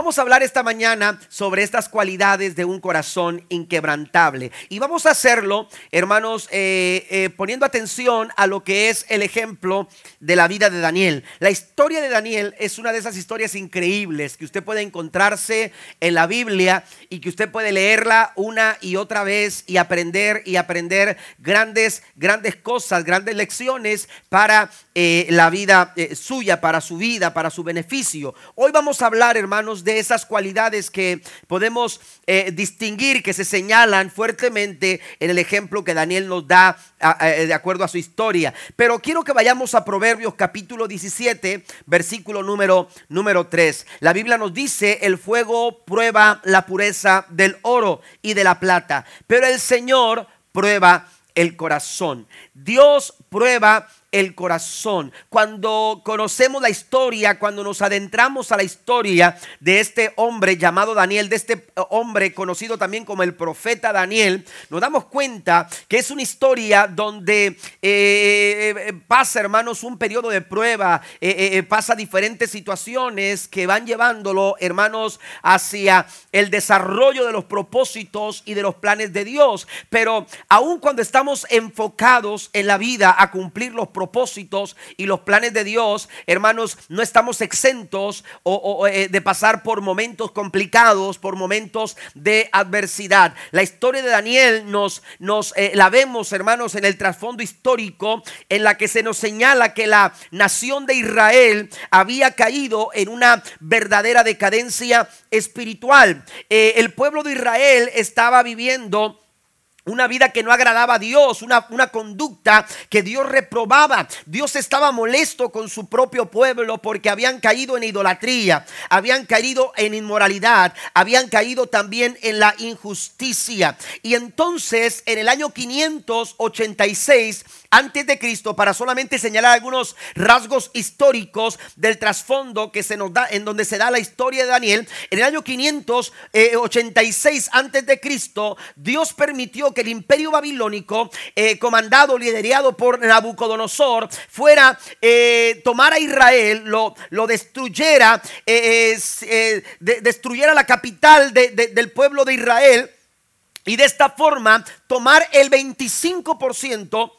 Vamos a hablar esta mañana sobre estas cualidades de un corazón inquebrantable. Y vamos a hacerlo, hermanos, eh, eh, poniendo atención a lo que es el ejemplo de la vida de Daniel. La historia de Daniel es una de esas historias increíbles que usted puede encontrarse en la Biblia y que usted puede leerla una y otra vez y aprender y aprender grandes, grandes cosas, grandes lecciones para eh, la vida suya, para su vida, para su beneficio. Hoy vamos a hablar, hermanos, de esas cualidades que podemos eh, distinguir, que se señalan fuertemente en el ejemplo que Daniel nos da de acuerdo a su historia. Pero quiero que vayamos a Proverbios capítulo 17, versículo número, número 3. La Biblia nos dice, el fuego prueba la pureza del oro y de la plata, pero el Señor prueba el corazón. Dios prueba el corazón. Cuando conocemos la historia, cuando nos adentramos a la historia de este hombre llamado Daniel, de este hombre conocido también como el profeta Daniel, nos damos cuenta que es una historia donde eh, eh, pasa, hermanos, un periodo de prueba, eh, pasa diferentes situaciones que van llevándolo, hermanos, hacia el desarrollo de los propósitos y de los planes de Dios. Pero aun cuando estamos enfocados en la vida a cumplir los propósitos, propósitos y los planes de Dios, hermanos, no estamos exentos eh, de pasar por momentos complicados, por momentos de adversidad. La historia de Daniel nos, eh, la vemos, hermanos, en el trasfondo histórico en la que se nos señala que la nación de Israel había caído en una verdadera decadencia espiritual. Eh, el pueblo de Israel estaba viviendo una vida que no agradaba a Dios, una, una, conducta que Dios reprobaba. Dios estaba molesto con su propio pueblo porque habían caído en idolatría, habían caído en inmoralidad, habían caído también en la injusticia. Y entonces en el año 586 antes de Cristo, para solamente señalar algunos rasgos históricos del trasfondo que se nos da, en donde se da la historia de Daniel, en el año 586 antes de Cristo, Dios permitió que el imperio babilónico, eh, comandado, liderado por Nabucodonosor, fuera, eh, tomar a Israel, lo, lo destruyera, eh, destruyera la capital del pueblo de Israel. Y de esta forma tomar el 25%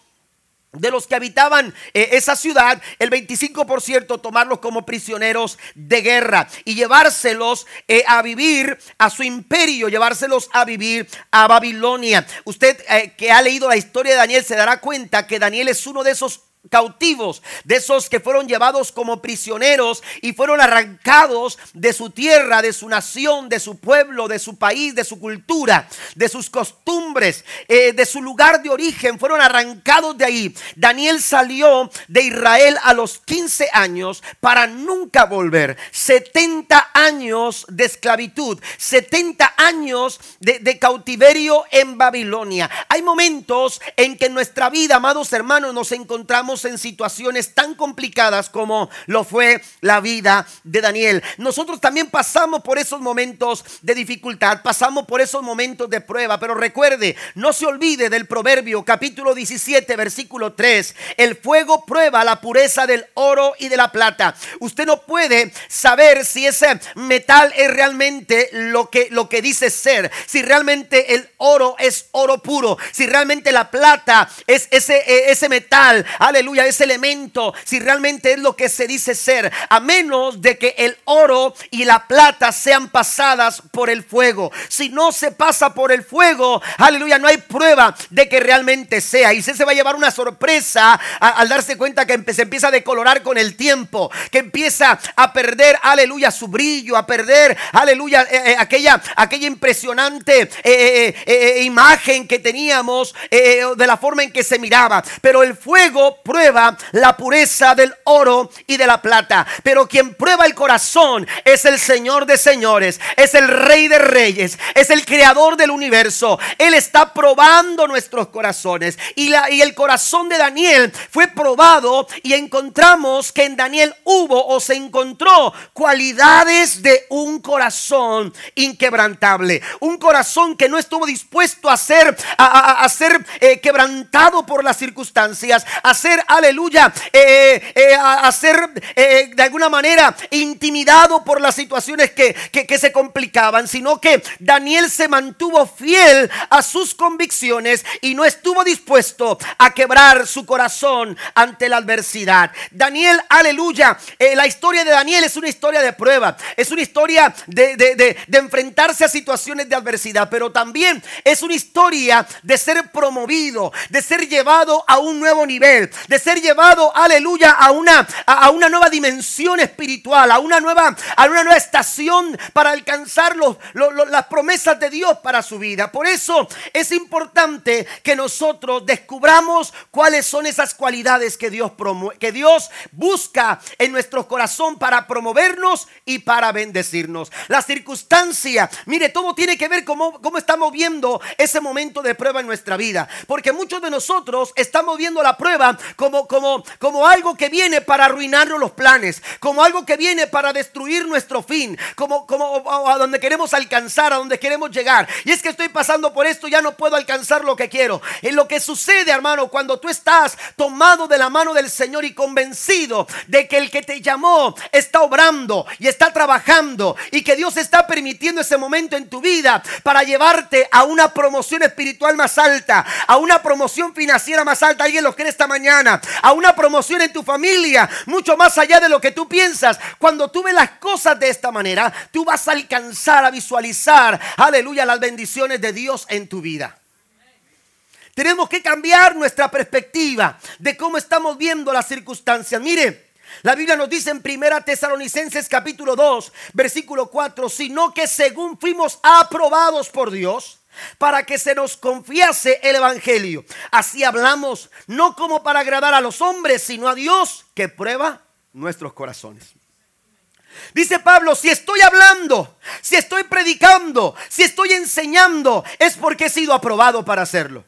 de los que habitaban eh, esa ciudad, el 25% tomarlos como prisioneros de guerra y llevárselos eh, a vivir a su imperio, llevárselos a vivir a Babilonia. Usted eh, que ha leído la historia de Daniel se dará cuenta que Daniel es uno de esos cautivos, de esos que fueron llevados como prisioneros y fueron arrancados de su tierra, de su nación, de su pueblo, de su país, de su cultura, de sus costumbres, eh, de su lugar de origen, fueron arrancados de ahí. Daniel salió de Israel a los 15 años para nunca volver. 70 años de esclavitud, 70 años de, de cautiverio en Babilonia. Hay momentos en que en nuestra vida, amados hermanos, nos encontramos en situaciones tan complicadas como lo fue la vida de Daniel. Nosotros también pasamos por esos momentos de dificultad, pasamos por esos momentos de prueba, pero recuerde, no se olvide del proverbio capítulo 17 versículo 3. El fuego prueba la pureza del oro y de la plata. Usted no puede saber si ese metal es realmente lo que, lo que dice ser, si realmente el oro es oro puro, si realmente la plata es ese, e, ese metal, aleluya, ese elemento, si realmente es lo que se dice ser, a menos de que el oro y la plata sean pasadas por el fuego. Si no se pasa por el fuego, aleluya, no hay prueba de que realmente sea. Y usted se va a llevar una sorpresa al darse cuenta que se empieza a decolorar con el tiempo, que empieza a perder, aleluya, su brillo, a perder, aleluya, eh, eh, aquella, aquella impresionante eh, imagen que teníamos de la forma en que se miraba. Pero el fuego prueba la pureza del oro y de la plata. Pero quien prueba el corazón es el Señor de señores, es el Rey de reyes, es el creador del universo. Él está probando nuestros corazones. Y, la, y el corazón de Daniel fue probado y encontramos que en Daniel hubo o se encontró cualidades de un corazón inquebrantable. Un corazón que no estuvo dispuesto a ser, a, ser eh, quebrantado por las circunstancias, a ser aleluya, eh, eh, a, ser eh, de alguna manera intimidado por las situaciones que, que se complicaban, sino que Daniel se mantuvo fiel a sus convicciones y no estuvo dispuesto a quebrar su corazón ante la adversidad. Daniel, aleluya, la historia de Daniel es una historia de prueba, es una historia de, de, de enfrentarse a situaciones de adversidad, pero también es una historia de ser promovido, de ser llevado a un nuevo nivel, de ser llevado, aleluya, a una, a, una nueva dimensión espiritual, a una nueva, a una nueva estación para alcanzar los, las promesas de Dios para su vida. Por eso es importante que nosotros descubramos cuáles son esas cualidades que Dios, que Dios busca en nuestro corazón para promovernos y para bendecirnos. La circunstancia, mire, todo tiene que ver cómo, cómo estamos viendo ese momento de prueba en nuestra vida. Porque muchos de nosotros estamos viendo la prueba como, como, como algo que viene para arruinarnos los planes, como algo que viene para destruir nuestro fin, como, como a donde queremos alcanzar, a donde queremos llegar. Y es que estoy pasando por esto, ya no puedo alcanzar lo que quiero. En lo que sucede, hermano, cuando tú estás tomado de la mano del Señor y convencido de que el que te llamó está obrando y está trabajando y que Dios está permitiendo ese momento en tu vida para llevarte a una promoción espiritual más alta, a una promoción financiera más alta. Alguien lo cree esta mañana. A una promoción en tu familia, mucho más allá de lo que tú piensas. Cuando tú ves las cosas de esta manera, tú vas a alcanzar a visualizar, aleluya, las bendiciones de Dios en tu vida. Tenemos que cambiar nuestra perspectiva de cómo estamos viendo las circunstancias. Mire, la Biblia nos dice en Primera Tesalonicenses capítulo 2, versículo 4, sino que según fuimos aprobados por Dios, para que se nos confiase el Evangelio. Así hablamos, no como para agradar a los hombres, sino a Dios que prueba nuestros corazones. Dice Pablo, si estoy hablando, si estoy predicando, si estoy enseñando, es porque he sido aprobado para hacerlo.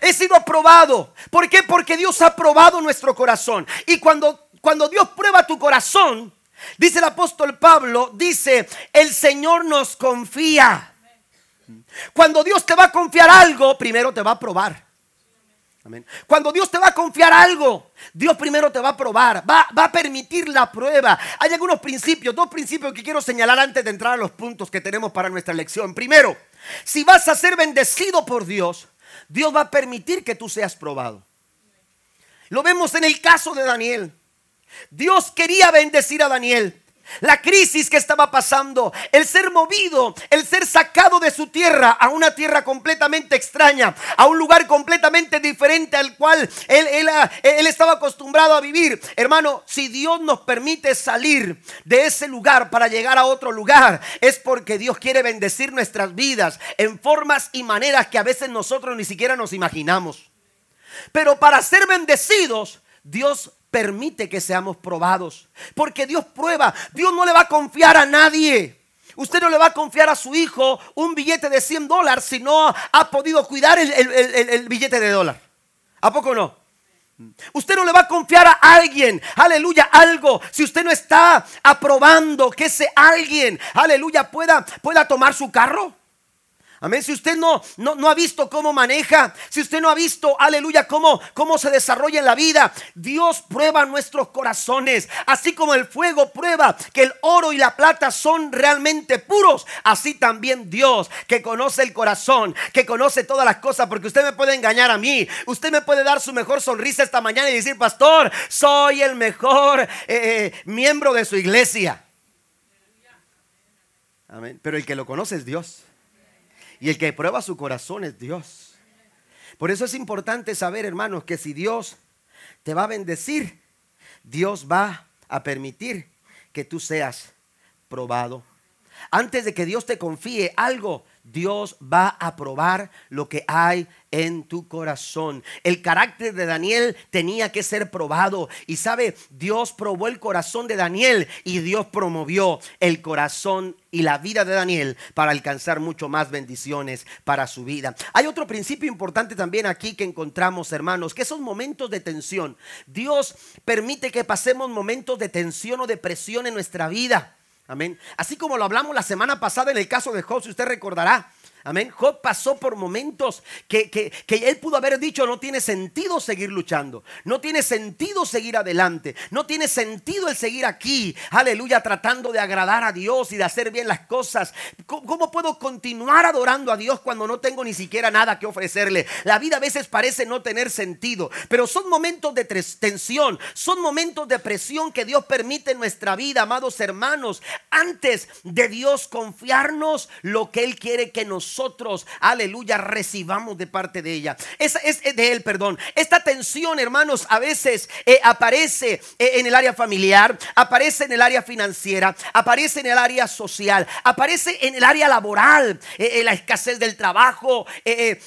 He sido aprobado. ¿Por qué? Porque Dios ha probado nuestro corazón. Y cuando, cuando Dios prueba tu corazón, dice el apóstol Pablo, dice, el Señor nos confía. Cuando Dios te va a confiar algo, primero te va a probar. Cuando Dios te va a confiar algo, Dios primero te va a probar, va, va, a permitir la prueba. Hay algunos principios, dos principios que quiero señalar antes de entrar a los puntos que tenemos para nuestra lección. Primero, si vas a ser bendecido por Dios, Dios va a permitir que tú seas probado. Lo vemos en el caso de Daniel. Dios quería bendecir a Daniel, la crisis que estaba pasando, el ser movido, el ser sacado de su tierra a una tierra completamente extraña, a un lugar completamente diferente al cual él, él, él, estaba acostumbrado a vivir. Hermano, si Dios nos permite salir de ese lugar para llegar a otro lugar, es porque Dios quiere bendecir nuestras vidas en formas y maneras que a veces nosotros ni siquiera nos imaginamos. Pero para ser bendecidos, Dios permite que seamos probados. Porque Dios prueba. Dios no le va a confiar a nadie. Usted no le va a confiar a su hijo un billete de 100 dólares si no ha podido cuidar el, billete de dólar. ¿A poco no? Usted no le va a confiar a alguien, aleluya, algo, si usted no está aprobando que ese alguien, aleluya, pueda, pueda tomar su carro. Amén. Si usted no, no, ha visto cómo maneja, si usted no ha visto, aleluya, cómo, cómo se desarrolla en la vida, Dios prueba nuestros corazones. Así como el fuego prueba que el oro y la plata son realmente puros, así también Dios, que conoce el corazón, que conoce todas las cosas, porque usted me puede engañar a mí, usted me puede dar su mejor sonrisa esta mañana y decir, pastor, soy el mejor eh, eh, miembro de su iglesia. Amén. Pero el que lo conoce es Dios. Y el que prueba su corazón es Dios. Por eso es importante saber, hermanos, que si Dios te va a bendecir, Dios va a permitir que tú seas probado. Antes de que Dios te confíe algo, Dios va a probar lo que hay en tu corazón. El carácter de Daniel tenía que ser probado. Y sabe, Dios probó el corazón de Daniel y Dios promovió el corazón y la vida de Daniel para alcanzar mucho más bendiciones para su vida. Hay otro principio importante también aquí que encontramos, hermanos, que son momentos de tensión. Dios permite que pasemos momentos de tensión o de presión en nuestra vida. Amén. Así como lo hablamos la semana pasada en el caso de Job, usted recordará. Amén. Job pasó por momentos que, que, él pudo haber dicho, no tiene sentido seguir luchando, no tiene sentido seguir adelante, no tiene sentido el seguir aquí, aleluya, tratando de agradar a Dios y de hacer bien las cosas. ¿Cómo, puedo continuar adorando a Dios cuando no tengo ni siquiera nada que ofrecerle? La vida a veces parece no tener sentido, pero son momentos de tensión, son momentos de presión que Dios permite en nuestra vida, amados hermanos, antes de Dios confiarnos lo que Él quiere que nos nosotros, aleluya, recibamos de parte de ella. Esa es de él, perdón. Esta tensión, hermanos, a veces eh, aparece eh, en el área familiar, aparece en el área financiera, aparece en el área social, aparece en el área laboral, eh, la escasez del trabajo,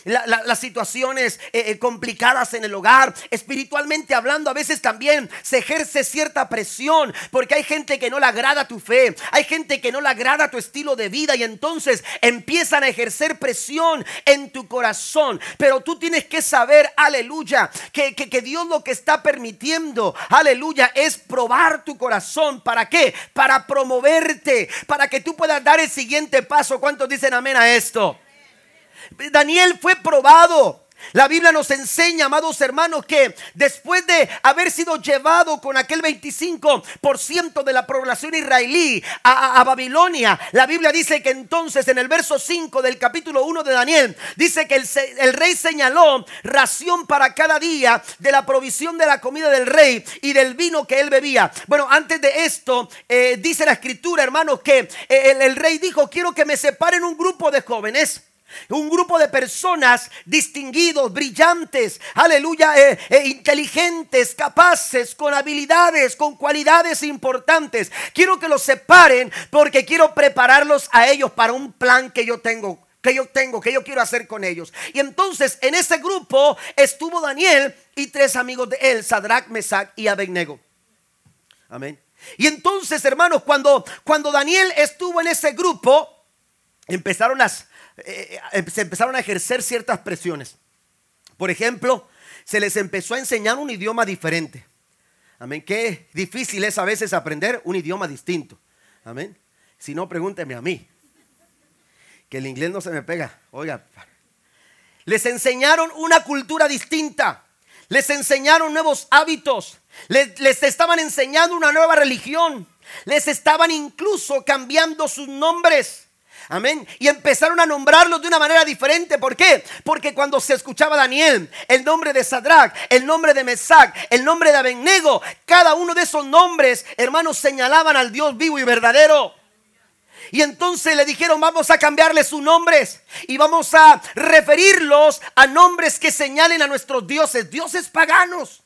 las situaciones complicadas en el hogar, espiritualmente hablando, a veces también se ejerce cierta presión, porque hay gente que no le agrada tu fe, hay gente que no le agrada tu estilo de vida y entonces empiezan a ejercer ser presión en tu corazón. Pero tú tienes que saber, aleluya, que, que, Dios lo que está permitiendo, aleluya, es probar tu corazón. ¿Para qué? Para promoverte, para que tú puedas dar el siguiente paso. ¿Cuántos dicen amén a esto? Daniel fue probado. La Biblia nos enseña, amados hermanos, que después de haber sido llevado con aquel 25% de la población israelí a, Babilonia, la Biblia dice que entonces en el verso 5 del capítulo 1 de Daniel, dice que el, rey señaló ración para cada día de la provisión de la comida del rey y del vino que él bebía. Bueno, antes de esto, eh, dice la escritura, hermanos, que eh, el rey dijo, quiero que me separen un grupo de jóvenes un grupo de personas distinguidos, brillantes, aleluya, eh, eh, inteligentes, capaces, con habilidades, con cualidades importantes. Quiero que los separen porque quiero prepararlos a ellos para un plan que yo tengo que yo tengo, que yo quiero hacer con ellos. Y entonces en ese grupo estuvo Daniel y tres amigos de él, Sadrach, Mesach y Abednego. Amén. Y entonces, hermanos, cuando, cuando Daniel estuvo en ese grupo, empezaron las, eh, eh, se empezaron a ejercer ciertas presiones. Por ejemplo, se les empezó a enseñar un idioma diferente. Amén. Qué difícil es a veces aprender un idioma distinto. Amén. Si no, pregúnteme a mí. Que el inglés no se me pega. Oiga. Les enseñaron una cultura distinta. Les enseñaron nuevos hábitos. Les, les estaban enseñando una nueva religión. Les estaban incluso cambiando sus nombres. Amén. Y empezaron a nombrarlos de una manera diferente. ¿Por qué? Porque cuando se escuchaba Daniel, el nombre de Sadrach, el nombre de Mesac, el nombre de Abednego, cada uno de esos nombres, hermanos, señalaban al Dios vivo y verdadero. Y entonces le dijeron, vamos a cambiarle sus nombres y vamos a referirlos a nombres que señalen a nuestros dioses, dioses paganos.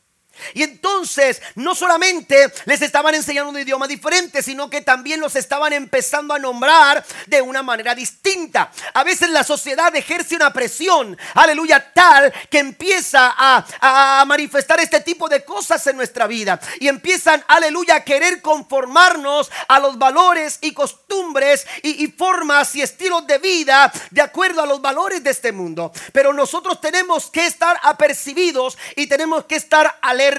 Y entonces no solamente les estaban enseñando un idioma diferente, sino que también los estaban empezando a nombrar de una manera distinta. A veces la sociedad ejerce una presión, aleluya, tal que empieza a, manifestar este tipo de cosas en nuestra vida. Y empiezan, aleluya, a querer conformarnos a los valores y costumbres y, formas y estilos de vida de acuerdo a los valores de este mundo. Pero nosotros tenemos que estar apercibidos y tenemos que estar alerta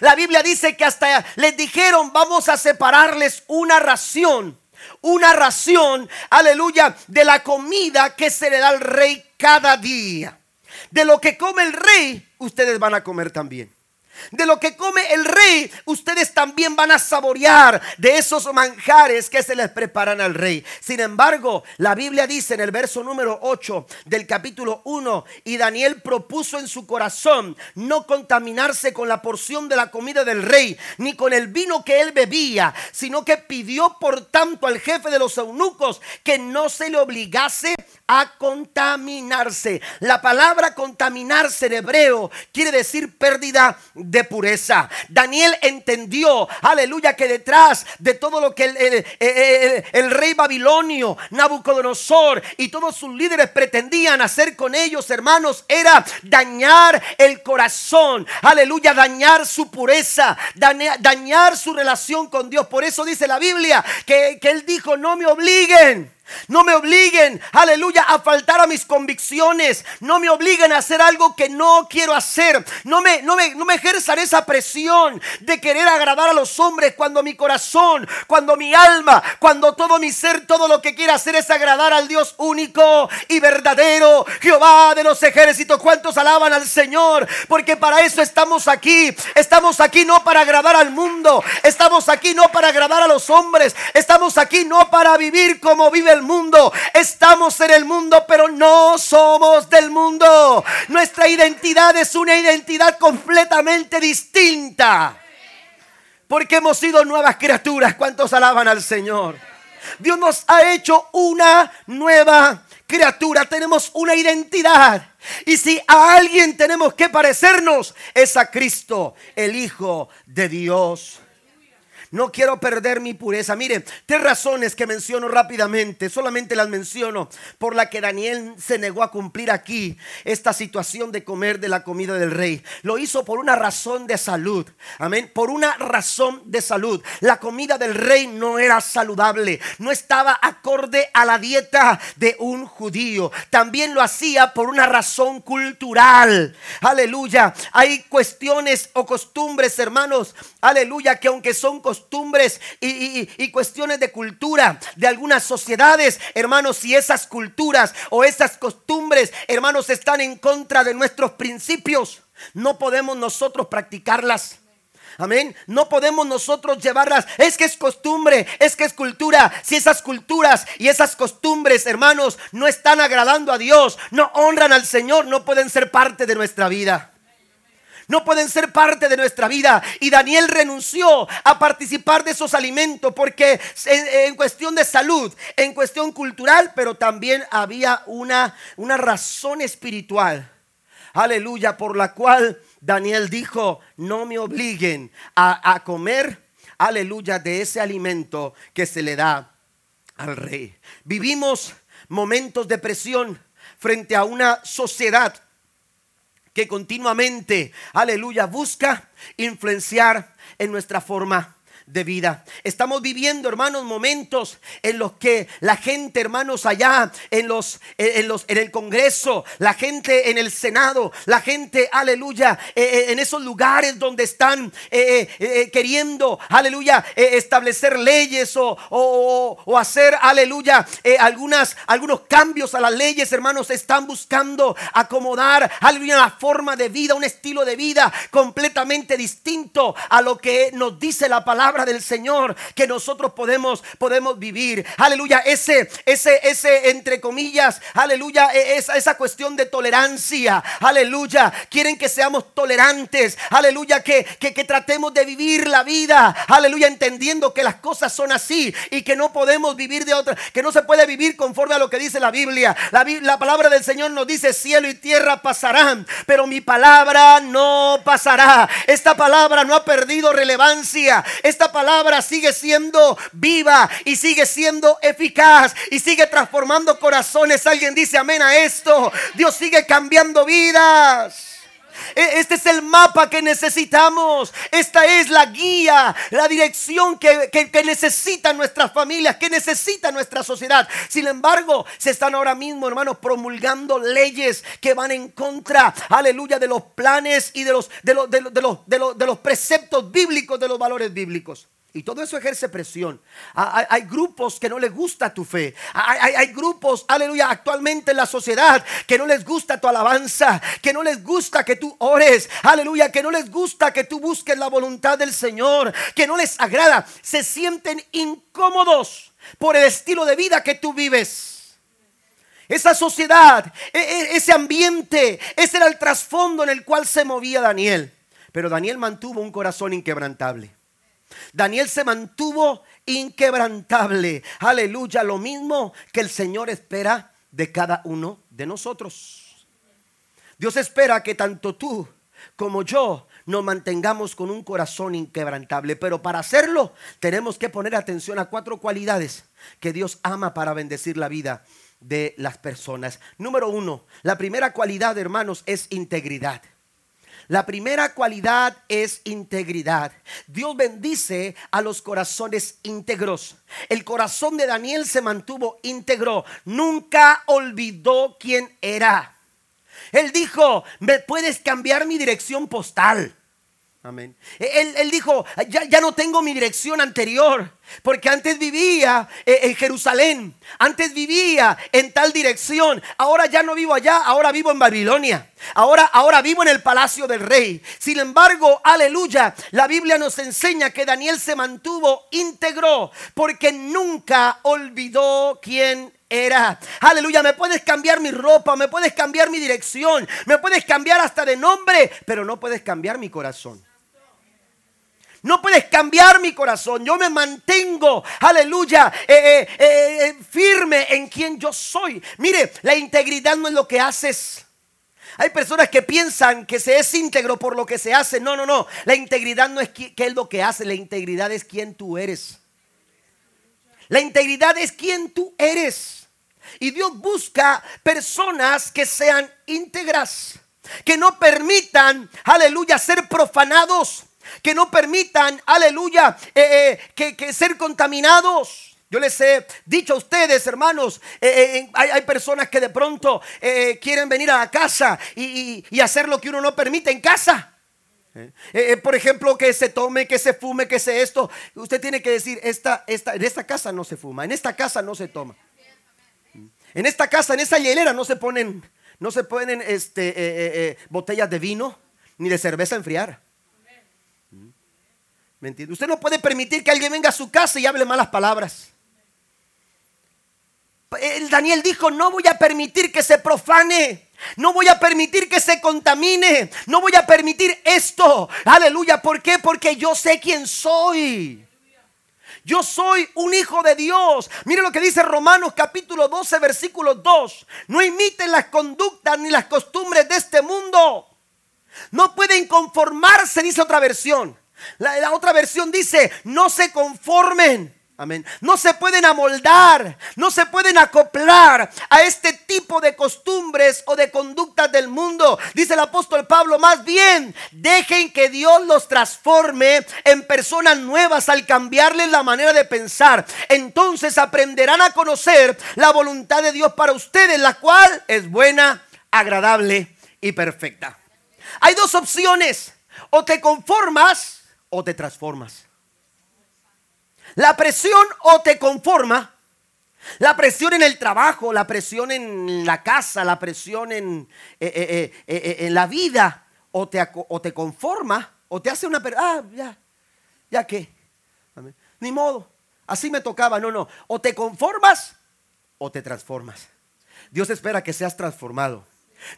la Biblia dice que hasta les dijeron, vamos a separarles una ración, una ración, aleluya, de la comida que se le da al rey cada día. De lo que come el rey, ustedes van a comer también. De lo que come el rey, ustedes también van a saborear de esos manjares que se les preparan al rey. Sin embargo, la Biblia dice en el verso número 8 del capítulo 1, y Daniel propuso en su corazón no contaminarse con la porción de la comida del rey, ni con el vino que él bebía, sino que pidió por tanto al jefe de los eunucos que no se le obligase a contaminarse. La palabra contaminarse en hebreo quiere decir pérdida de pureza. Daniel entendió, aleluya, que detrás de todo lo que el, rey babilonio, Nabucodonosor y todos sus líderes pretendían hacer con ellos, hermanos, era dañar el corazón, aleluya, dañar su pureza, dañar, su relación con Dios. Por eso dice la Biblia que, que él dijo, no me obliguen No me obliguen, aleluya, a faltar a mis convicciones. No me obliguen a hacer algo que no quiero hacer. No me, no me, no me ejerzan esa presión de querer agradar a los hombres cuando mi corazón, cuando mi alma, cuando todo mi ser, todo lo que quiere hacer es agradar al Dios único y verdadero, Jehová de los ejércitos. ¿Cuántos alaban al Señor? Porque para eso estamos aquí. Estamos aquí no para agradar al mundo. Estamos aquí no para agradar a los hombres. Estamos aquí no para vivir como vive el mundo. Estamos en el mundo, pero no somos del mundo. Nuestra identidad es una identidad completamente distinta. Porque hemos sido nuevas criaturas. ¿Cuántos alaban al Señor? Dios nos ha hecho una nueva criatura. Tenemos una identidad. Y si a alguien tenemos que parecernos, es a Cristo, el Hijo de Dios. No quiero perder mi pureza. Mire, tres razones que menciono rápidamente, solamente las menciono, por la que Daniel se negó a cumplir aquí esta situación de comer de la comida del rey. Lo hizo por una razón de salud. Amén. Por una razón de salud. La comida del rey no era saludable, no estaba acorde a la dieta de un judío. También lo hacía por una razón cultural. Aleluya. Hay cuestiones o costumbres, hermanos. Aleluya, que aunque son costumbres, costumbres y, cuestiones de cultura de algunas sociedades, hermanos, si esas culturas o esas costumbres, hermanos, están en contra de nuestros principios, no podemos nosotros practicarlas. Amén. No podemos nosotros llevarlas. Es que es costumbre, es que es cultura. Si esas culturas y esas costumbres, hermanos, no están agradando a Dios, no honran al Señor, no pueden ser parte de nuestra vida no pueden ser parte de nuestra vida. Y Daniel renunció a participar de esos alimentos porque en, cuestión de salud, en cuestión cultural, pero también había una, una razón espiritual. Aleluya, por la cual Daniel dijo, no me obliguen a, a comer, aleluya, de ese alimento que se le da al rey. Vivimos momentos de presión frente a una sociedad que continuamente, aleluya, busca influenciar en nuestra forma de vida. Estamos viviendo, hermanos, momentos en los que la gente, hermanos, allá en los, en los, en el Congreso, la gente en el Senado, la gente, aleluya, eh, eh, en esos lugares donde están eh, queriendo, aleluya, establecer leyes o, o, hacer, aleluya, algunas, algunos cambios a las leyes, hermanos, están buscando acomodar, aleluya, una forma de vida, un estilo de vida completamente distinto a lo que nos dice la palabra del Señor que nosotros podemos, podemos vivir. Aleluya, ese, ese, ese, entre comillas, aleluya, e, esa, esa cuestión de tolerancia. Aleluya, quieren que seamos tolerantes. Aleluya, que, que, que tratemos de vivir la vida. Aleluya, entendiendo que las cosas son así y que no podemos vivir de otra, que no se puede vivir conforme a lo que dice la Biblia. La, la palabra del Señor nos dice, cielo y tierra pasarán, pero mi palabra no pasará. Esta palabra no ha perdido relevancia. Esta palabra sigue siendo viva y sigue siendo eficaz y sigue transformando corazones. Alguien dice amén a esto. Dios sigue cambiando vidas. E, este es el mapa que necesitamos. Esta es la guía, la dirección que, que, necesitan nuestras familias, que necesita nuestra sociedad. Sin embargo, se están ahora mismo, hermanos, promulgando leyes que van en contra, aleluya, de los planes y de los, de los, de los, de los, de los preceptos bíblicos, de los valores bíblicos. Y todo eso ejerce presión. Hay, grupos que no les gusta tu fe. Hay, hay, grupos, aleluya, actualmente en la sociedad que no les gusta tu alabanza, que no les gusta que tú ores, aleluya, que no les gusta que tú busques la voluntad del Señor, que no les agrada. Se sienten incómodos por el estilo de vida que tú vives. Esa sociedad, e, e, ese ambiente, ese era el trasfondo en el cual se movía Daniel. Pero Daniel mantuvo un corazón inquebrantable. Daniel se mantuvo inquebrantable. Aleluya, lo mismo que el Señor espera de cada uno de nosotros. Dios espera que tanto tú como yo nos mantengamos con un corazón inquebrantable. Pero para hacerlo tenemos que poner atención a cuatro cualidades que Dios ama para bendecir la vida de las personas. Número uno, la primera cualidad, hermanos, es integridad. La primera cualidad es integridad. Dios bendice a los corazones íntegros. El corazón de Daniel se mantuvo íntegro. Nunca olvidó quién era. Él dijo, ¿me puedes cambiar mi dirección postal? Amén. Él, dijo, ya, ya, no tengo mi dirección anterior, porque antes vivía eh, en Jerusalén, antes vivía en tal dirección, ahora ya no vivo allá, ahora vivo en Babilonia, ahora, ahora vivo en el palacio del rey. Sin embargo, aleluya, la Biblia nos enseña que Daniel se mantuvo íntegro, porque nunca olvidó quién era. Aleluya, me puedes cambiar mi ropa, me puedes cambiar mi dirección, me puedes cambiar hasta de nombre, pero no puedes cambiar mi corazón. No puedes cambiar mi corazón. Yo me mantengo, aleluya, eh, eh, eh, firme en quien yo soy. Mire, la integridad no es lo que haces. Hay personas que piensan que se es íntegro por lo que se hace. No, no, no. La integridad no es qué es lo que hace. La integridad es quien tú eres. La integridad es quien tú eres. Y Dios busca personas que sean íntegras. Que no permitan, aleluya, ser profanados que no permitan, aleluya, eh, eh, que, ser contaminados. Yo les he dicho a ustedes, hermanos, eh, hay, personas que de pronto quieren venir a la casa y, hacer lo que uno no permite en casa. por ejemplo, que se tome, que se fume, que se esto. Usted tiene que decir, esta, esta, en esta casa no se fuma, en esta casa no se toma. En esta casa, en esa hielera no se ponen, no se ponen este, botellas de vino ni de cerveza a enfriar. Usted no puede permitir que alguien venga a su casa y hable malas palabras. El Daniel dijo, no voy a permitir que se profane. No voy a permitir que se contamine. No voy a permitir esto. Aleluya. ¿Por qué? Porque yo sé quién soy. Yo soy un hijo de Dios. Mire lo que dice Romanos capítulo 12, versículo 2. No imiten las conductas ni las costumbres de este mundo. No pueden conformarse, dice otra versión. La, otra versión dice, no se conformen. Amén. No se pueden amoldar, no se pueden acoplar a este tipo de costumbres o de conductas del mundo. Dice el apóstol Pablo, más bien, dejen que Dios los transforme en personas nuevas al cambiarles la manera de pensar. Entonces aprenderán a conocer la voluntad de Dios para ustedes, la cual es buena, agradable y perfecta. Hay dos opciones. O te conformas o te transformas. La presión o te conforma. La presión en el trabajo, la presión en la casa, la presión en, eh, eh, eh, en la vida, o te, o te conforma, o te hace una... Ah, ya, ya qué. Ni modo, así me tocaba. No, no. O te conformas o te transformas. Dios espera que seas transformado.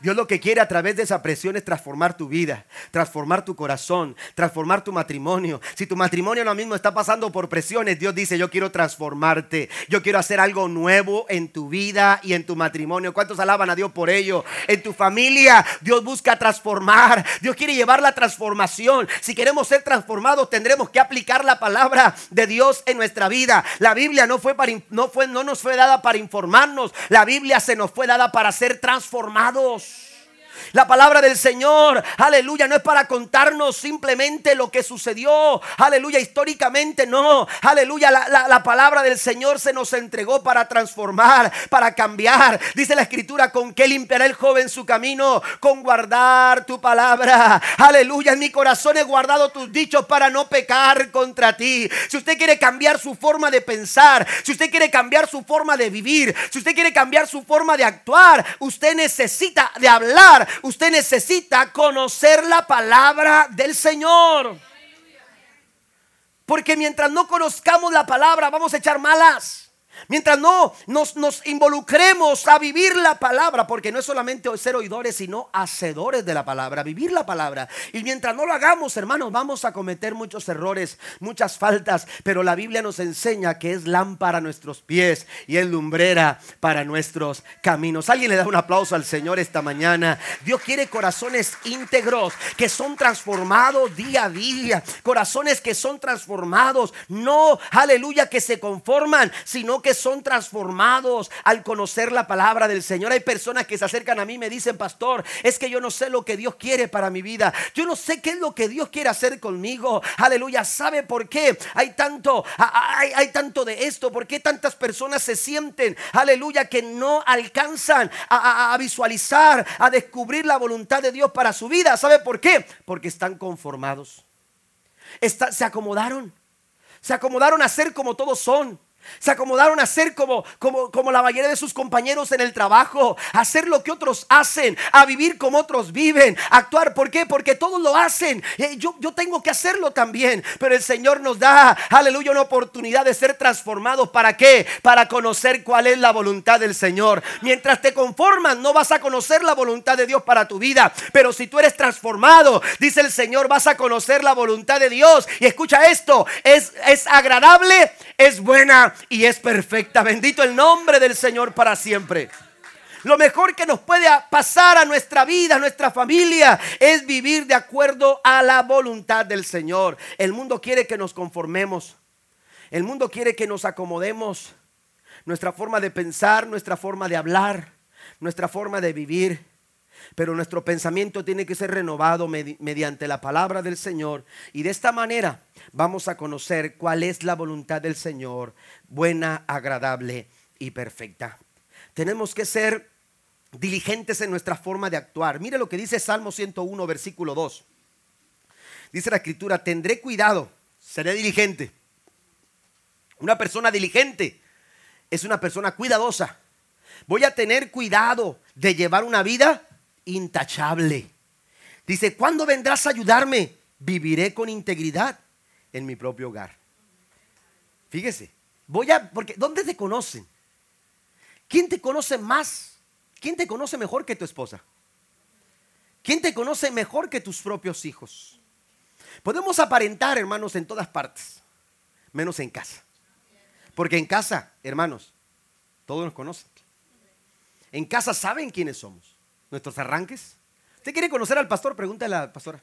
Dios lo que quiere a través de esa presión es transformar tu vida, transformar tu corazón, transformar tu matrimonio. Si tu matrimonio ahora mismo está pasando por presiones, Dios dice, yo quiero transformarte, yo quiero hacer algo nuevo en tu vida y en tu matrimonio. ¿Cuántos alaban a Dios por ello? En tu familia, Dios busca transformar, Dios quiere llevar la transformación. Si queremos ser transformados, tendremos que aplicar la palabra de Dios en nuestra vida. La Biblia no fue para no fue no nos fue dada para informarnos, la Biblia se nos fue dada para ser transformados todos la palabra del Señor, aleluya, no es para contarnos simplemente lo que sucedió, aleluya, históricamente, no, aleluya, la, palabra del Señor se nos entregó para transformar, para cambiar. Dice la escritura, con qué limpiará el joven su camino, con guardar tu palabra, aleluya, en mi corazón he guardado tus dichos para no pecar contra ti. Si usted quiere cambiar su forma de pensar, si usted quiere cambiar su forma de vivir, si usted quiere cambiar su forma de actuar, usted necesita de hablar usted necesita conocer la palabra del Señor. Porque mientras no conozcamos la palabra, vamos a echar malas. Mientras no nos, involucremos a vivir la palabra, porque no es solamente ser oidores, sino hacedores de la palabra, vivir la palabra. Y mientras no lo hagamos, hermanos, vamos a cometer muchos errores, muchas faltas, pero la Biblia nos enseña que es lámpara a nuestros pies y es lumbrera para nuestros caminos. Alguien le da un aplauso al Señor esta mañana. Dios quiere corazones íntegros que son transformados día a día, corazones que son transformados, no, aleluya, que se conforman, sino sino son transformados al conocer la palabra del Señor. Hay personas que se acercan a mí y me dicen, pastor, es que yo no sé lo que Dios quiere para mi vida. Yo no sé qué es lo que Dios quiere hacer conmigo. Aleluya. ¿Sabe por qué hay tanto, hay, hay tanto de esto? ¿Por qué tantas personas se sienten, aleluya, que no alcanzan a, visualizar, a descubrir la voluntad de Dios para su vida? ¿Sabe por qué? Porque están conformados. se acomodaron. Se acomodaron a ser como todos son. Se acomodaron a ser como, como, como la mayoría de sus compañeros en el trabajo, a hacer lo que otros hacen, a vivir como otros viven, a actuar. ¿Por qué? Porque todos lo hacen. Eh, yo, yo tengo que hacerlo también. Pero el Señor nos da, aleluya, una oportunidad de ser transformados. ¿Para qué? Para conocer cuál es la voluntad del Señor. Mientras te conformas, no vas a conocer la voluntad de Dios para tu vida. Pero si tú eres transformado, dice el Señor, vas a conocer la voluntad de Dios. Y escucha esto, es, es agradable, es buena y es perfecta. Bendito el nombre del Señor para siempre. Lo mejor que nos puede pasar a nuestra vida, a nuestra familia, es vivir de acuerdo a la voluntad del Señor. El mundo quiere que nos conformemos. El mundo quiere que nos acomodemos. Nuestra forma de pensar, nuestra forma de hablar, nuestra forma de vivir. Pero nuestro pensamiento tiene que ser renovado mediante la palabra del Señor. Y de esta manera vamos a conocer cuál es la voluntad del Señor, buena, agradable y perfecta. Tenemos que ser diligentes en nuestra forma de actuar. Mire lo que dice Salmo 101, versículo 2. Dice la escritura, tendré cuidado, seré diligente. Una persona diligente es una persona cuidadosa. Voy a tener cuidado de llevar una vida intachable. Dice, ¿cuándo vendrás a ayudarme? Viviré con integridad en mi propio hogar. Fíjese, voy a, porque ¿dónde te conocen? ¿Quién te conoce más? ¿Quién te conoce mejor que tu esposa? ¿Quién te conoce mejor que tus propios hijos? Podemos aparentar, hermanos, en todas partes, menos en casa. Porque en casa, hermanos, todos nos conocen. En casa saben quiénes somos, nuestros arranques. ¿Usted quiere conocer al pastor? Pregúntale a la pastora.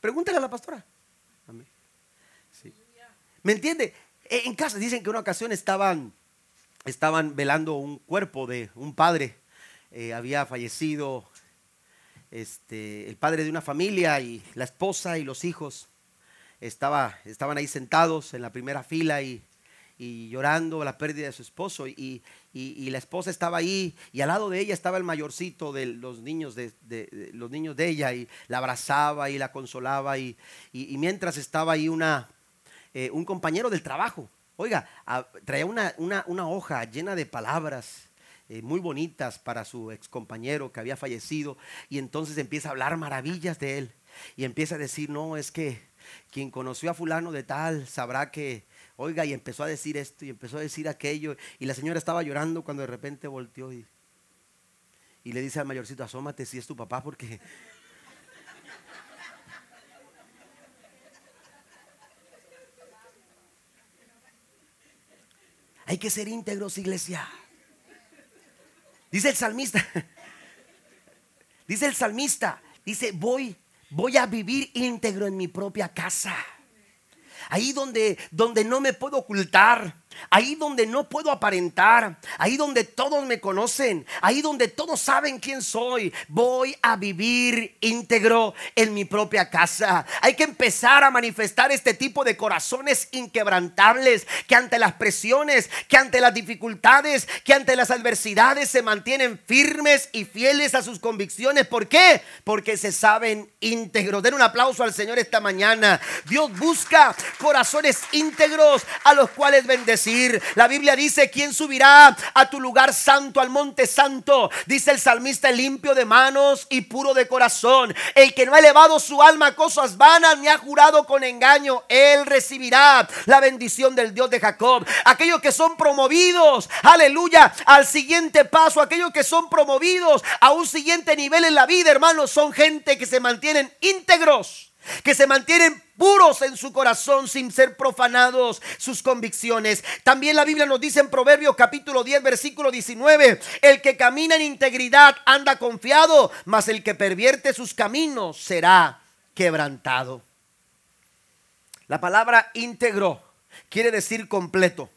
Pregúntale a la pastora. ¿Me entiende? E, en casa dicen que una ocasión estaban, estaban velando un cuerpo de un padre. Eh, había fallecido este, el padre de una familia y la esposa y los hijos. Estaba, estaban ahí sentados en la primera fila y y llorando la pérdida de su esposo y, la esposa estaba ahí y al lado de ella estaba el mayorcito de los niños de, los niños de ella y la abrazaba y la consolaba y, mientras estaba ahí una, eh, un compañero del trabajo, oiga, traía una, una, hoja llena de palabras. Eh, muy bonitas para su ex compañero que había fallecido y entonces empieza a hablar maravillas de él y empieza a decir, no, es que quien conoció a fulano de tal sabrá que Oiga, y empezó a decir esto y empezó a decir aquello. Y la señora estaba llorando cuando de repente volteó y, y le dice al mayorcito, asómate si es tu papá porque... Hay que ser íntegros, iglesia. Dice el salmista. Dice el salmista. Dice, voy, voy a vivir íntegro en mi propia casa. Ahí donde, donde no me puedo ocultar Ahí donde no puedo aparentar, ahí donde todos me conocen, ahí donde todos saben quién soy, voy a vivir íntegro en mi propia casa. Hay que empezar a manifestar este tipo de corazones inquebrantables que ante las presiones, que ante las dificultades, que ante las adversidades se mantienen firmes y fieles a sus convicciones. ¿Por qué? Porque se saben íntegros. Den un aplauso al Señor esta mañana. Dios busca corazones íntegros a los cuales bendecir la Biblia dice, ¿quién subirá a tu lugar santo, al monte santo? Dice el salmista, limpio de manos y puro de corazón. El que no ha elevado su alma a cosas vanas ni ha jurado con engaño, él recibirá la bendición del Dios de Jacob. Aquellos que son promovidos, aleluya, al siguiente paso, aquellos que son promovidos a un siguiente nivel en la vida, hermanos, son gente que se mantienen íntegros que se mantienen puros en su corazón sin ser profanados sus convicciones. También la Biblia nos dice en Proverbios capítulo 10 versículo 19, el que camina en integridad anda confiado, mas el que pervierte sus caminos será quebrantado. La palabra íntegro quiere decir completo,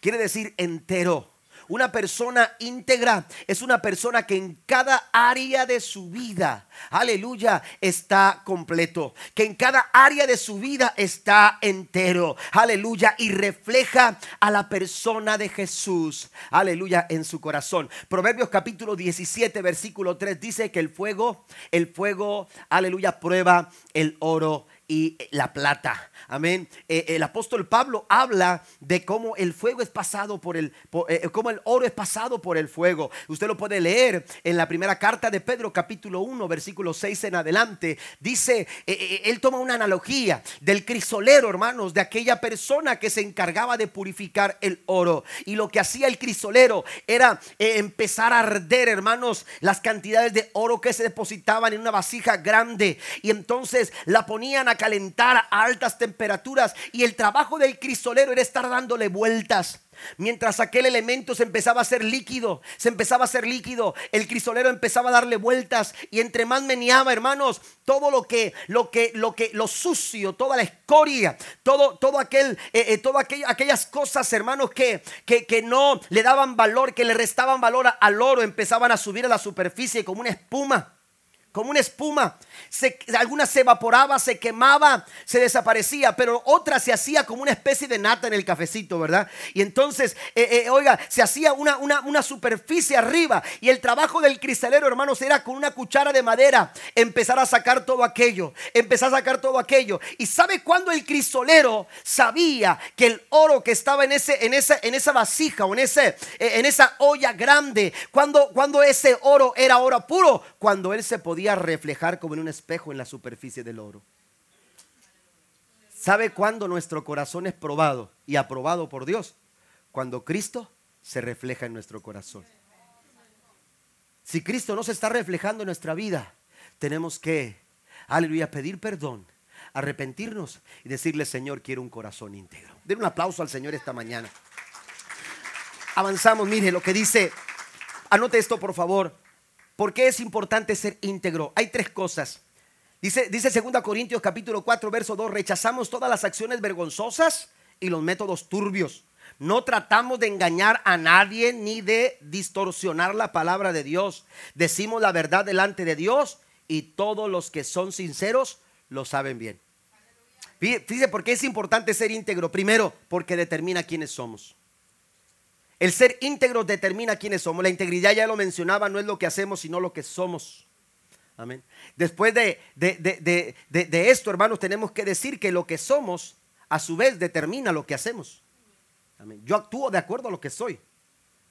quiere decir entero. Una persona íntegra es una persona que en cada área de su vida, aleluya, está completo. Que en cada área de su vida está entero, aleluya, y refleja a la persona de Jesús, aleluya, en su corazón. Proverbios capítulo 17, versículo 3 dice que el fuego, el fuego, aleluya, prueba el oro y la plata. Amén. Eh, el apóstol Pablo habla de cómo el fuego es pasado por el, eh, cómo el oro es pasado por el fuego. Usted lo puede leer en la primera carta de Pedro, capítulo 1, versículo 6 en adelante. Dice, eh, él toma una analogía del crisolero, hermanos, de aquella persona que se encargaba de purificar el oro. Y lo que hacía el crisolero era empezar a arder, hermanos, las cantidades de oro que se depositaban en una vasija grande. Y entonces la ponían a calentar a altas temperaturas y el trabajo del crisolero era estar dándole vueltas. Mientras aquel elemento se empezaba a hacer líquido, se empezaba a hacer líquido, el crisolero empezaba a darle vueltas y entre más meneaba, hermanos, todo lo que, lo que, lo que, lo sucio, toda la escoria, todo, todo aquel, eh, eh, aquellas cosas, hermanos, que, que, que, no le daban valor, que le restaban valor al oro, empezaban a subir a la superficie como una espuma como una espuma. Se, alguna se evaporaba, se quemaba, se desaparecía, pero otra se hacía como una especie de nata en el cafecito, ¿verdad? Y entonces, eh, eh, oiga, se hacía una, una, una, superficie arriba y el trabajo del cristalero, hermanos, era con una cuchara de madera empezar a sacar todo aquello, empezar a sacar todo aquello. ¿Y sabe cuándo el cristalero sabía que el oro que estaba en, ese, en, esa, en esa vasija o en, ese, eh, en esa olla grande, cuando, cuando ese oro era oro puro? Cuando él se reflejar como en un espejo en la superficie del oro. ¿Sabe cuándo nuestro corazón es probado y aprobado por Dios? Cuando Cristo se refleja en nuestro corazón. Si Cristo no se está reflejando en nuestra vida, tenemos que, aleluya, pedir perdón, arrepentirnos y decirle, Señor, quiero un corazón íntegro. Den un aplauso al Señor esta mañana. Avanzamos, mire lo que dice, anote esto por favor. ¿Por qué es importante ser íntegro? Hay tres cosas. Dice, dice 2 Corintios capítulo 4, verso 2, rechazamos todas las acciones vergonzosas y los métodos turbios. No tratamos de engañar a nadie ni de distorsionar la palabra de Dios. Decimos la verdad delante de Dios y todos los que son sinceros lo saben bien. Fíjese por qué es importante ser íntegro. Primero, porque determina quiénes somos. El ser íntegro determina quiénes somos. La integridad ya lo mencionaba, no es lo que hacemos, sino lo que somos. Amén. Después de, de, esto, hermanos, tenemos que decir que lo que somos, a su vez, determina lo que hacemos. Amén. Yo actúo de acuerdo a lo que soy.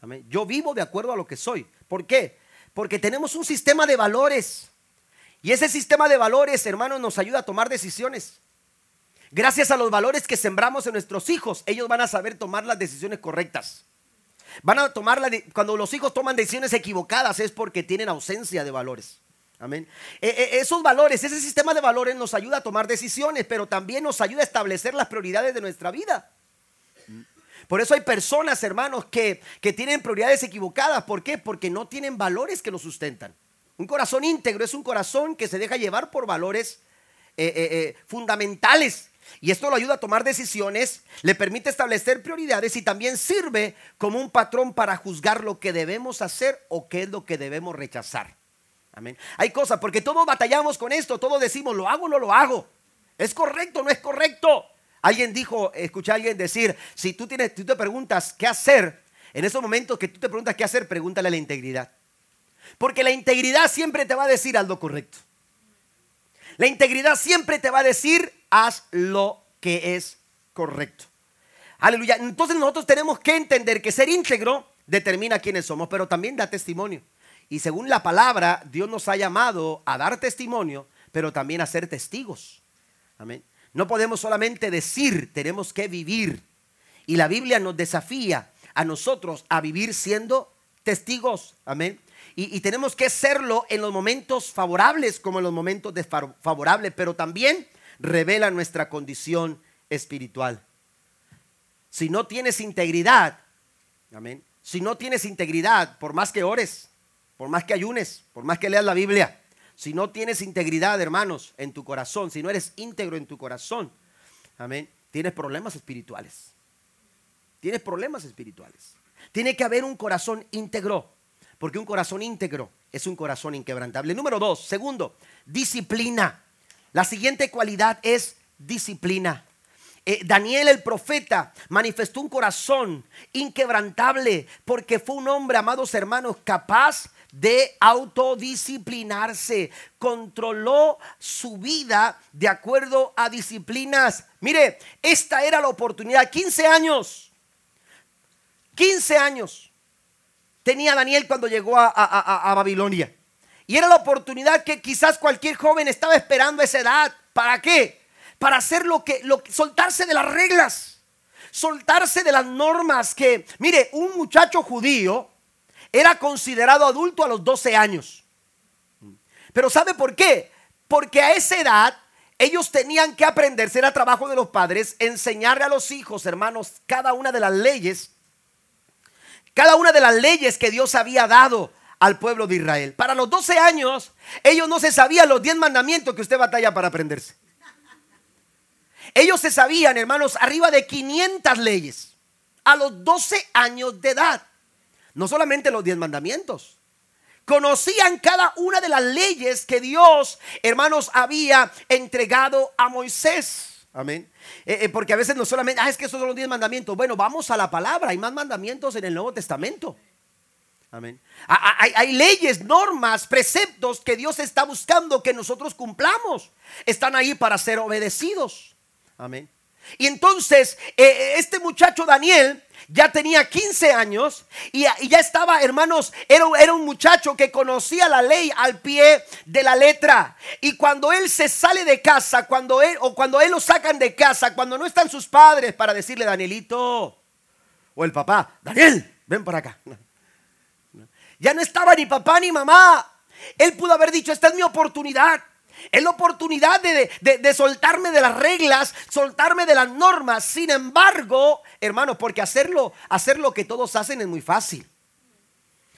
Amén. Yo vivo de acuerdo a lo que soy. ¿Por qué? Porque tenemos un sistema de valores. Y ese sistema de valores, hermanos, nos ayuda a tomar decisiones. Gracias a los valores que sembramos en nuestros hijos, ellos van a saber tomar las decisiones correctas. Van a tomar la cuando los hijos toman decisiones equivocadas es porque tienen ausencia de valores. Amén. E, e, esos valores, ese sistema de valores nos ayuda a tomar decisiones, pero también nos ayuda a establecer las prioridades de nuestra vida. Por eso hay personas, hermanos, que, que tienen prioridades equivocadas. ¿Por qué? Porque no tienen valores que lo sustentan. Un corazón íntegro es un corazón que se deja llevar por valores eh, eh, eh, fundamentales y esto lo ayuda a tomar decisiones, le permite establecer prioridades y también sirve como un patrón para juzgar lo que debemos hacer o qué es lo que debemos rechazar. Amén. Hay cosas, porque todos batallamos con esto, todos decimos, lo hago o no lo hago. ¿Es correcto o no es correcto? Alguien dijo, escuché a alguien decir, si tú, tienes, tú te preguntas qué hacer, en esos momentos que tú te preguntas qué hacer, pregúntale a la integridad. Porque la integridad siempre te va a decir algo correcto. La integridad siempre te va a decir haz lo que es correcto. Aleluya. Entonces nosotros tenemos que entender que ser íntegro determina quiénes somos, pero también da testimonio. Y según la palabra, Dios nos ha llamado a dar testimonio, pero también a ser testigos. Amén. No podemos solamente decir, tenemos que vivir. Y la Biblia nos desafía a nosotros a vivir siendo testigos. Amén. Y, tenemos que serlo en los momentos favorables como en los momentos desfavorables, pero también revela nuestra condición espiritual. Si no tienes integridad, amén. Si no tienes integridad, por más que ores, por más que ayunes, por más que leas la Biblia, si no tienes integridad, hermanos, en tu corazón, si no eres íntegro en tu corazón, amén, tienes problemas espirituales. Tienes problemas espirituales. Tiene que haber un corazón íntegro, porque un corazón íntegro es un corazón inquebrantable. Número dos, segundo, disciplina. La siguiente cualidad es disciplina. Eh, Daniel el profeta manifestó un corazón inquebrantable porque fue un hombre, amados hermanos, capaz de autodisciplinarse. Controló su vida de acuerdo a disciplinas. Mire, esta era la oportunidad. 15 años. 15 años tenía Daniel cuando llegó a, Babilonia. Y era la oportunidad que quizás cualquier joven estaba esperando a esa edad. ¿Para qué? Para hacer lo que, soltarse de las reglas, soltarse de las normas que, mire, un muchacho judío era considerado adulto a los 12 años. Pero ¿sabe por qué? Porque a esa edad ellos tenían que aprender, era trabajo de los padres, enseñarle a los hijos, hermanos, cada una de las leyes cada una de las leyes que Dios había dado al pueblo de Israel. Para los 12 años, ellos no se sabían los 10 mandamientos que usted batalla para aprenderse. Ellos se sabían, hermanos, arriba de 500 leyes a los 12 años de edad. No solamente los 10 mandamientos. Conocían cada una de las leyes que Dios, hermanos, había entregado a Moisés. Amén. Eh, eh, porque a veces no solamente, ah, es que esos son los diez mandamientos. Bueno, vamos a la palabra. Hay más mandamientos en el Nuevo Testamento. Amén. Hay, leyes, normas, preceptos que Dios está buscando que nosotros cumplamos. Están ahí para ser obedecidos. Amén. Y entonces, eh, este muchacho Daniel ya tenía 15 años y, ya estaba, hermanos, era, era, un muchacho que conocía la ley al pie de la letra. Y cuando él se sale de casa, cuando él, o cuando él lo sacan de casa, cuando no están sus padres para decirle, Danielito, o el papá, Daniel, ven para acá. Ya no estaba ni papá ni mamá. Él pudo haber dicho, esta es mi oportunidad. Es la oportunidad de, soltarme de las reglas, soltarme de las normas. Sin embargo, hermanos, porque hacerlo, hacer lo que todos hacen es muy fácil.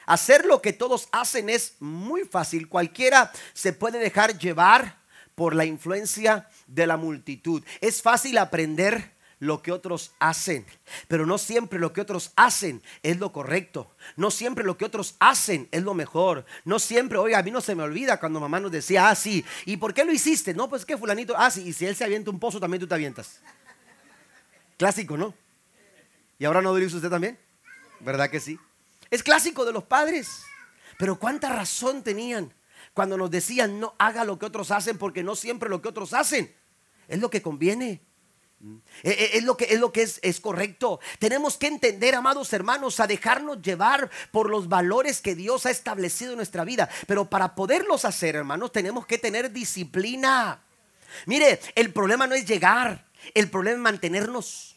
Hacer lo que todos hacen es muy fácil. Cualquiera se puede dejar llevar por la influencia de la multitud. Es fácil aprender lo que otros hacen, pero no siempre lo que otros hacen es lo correcto. No siempre lo que otros hacen es lo mejor. No siempre, oiga, a mí no se me olvida cuando mamá nos decía, ah, sí, ¿y por qué lo hiciste? No, pues que fulanito, ah, sí, y si él se avienta un pozo, también tú te avientas. Clásico, ¿no? ¿Y ahora no lo usted también? ¿Verdad que sí? Es clásico de los padres. Pero cuánta razón tenían cuando nos decían, no haga lo que otros hacen, porque no siempre lo que otros hacen es lo que conviene. Eh, eh, es lo que, es, lo que es, es, correcto. Tenemos que entender, amados hermanos, a dejarnos llevar por los valores que Dios ha establecido en nuestra vida. Pero para poderlos hacer, hermanos, tenemos que tener disciplina. Mire, el problema no es llegar, el problema es mantenernos.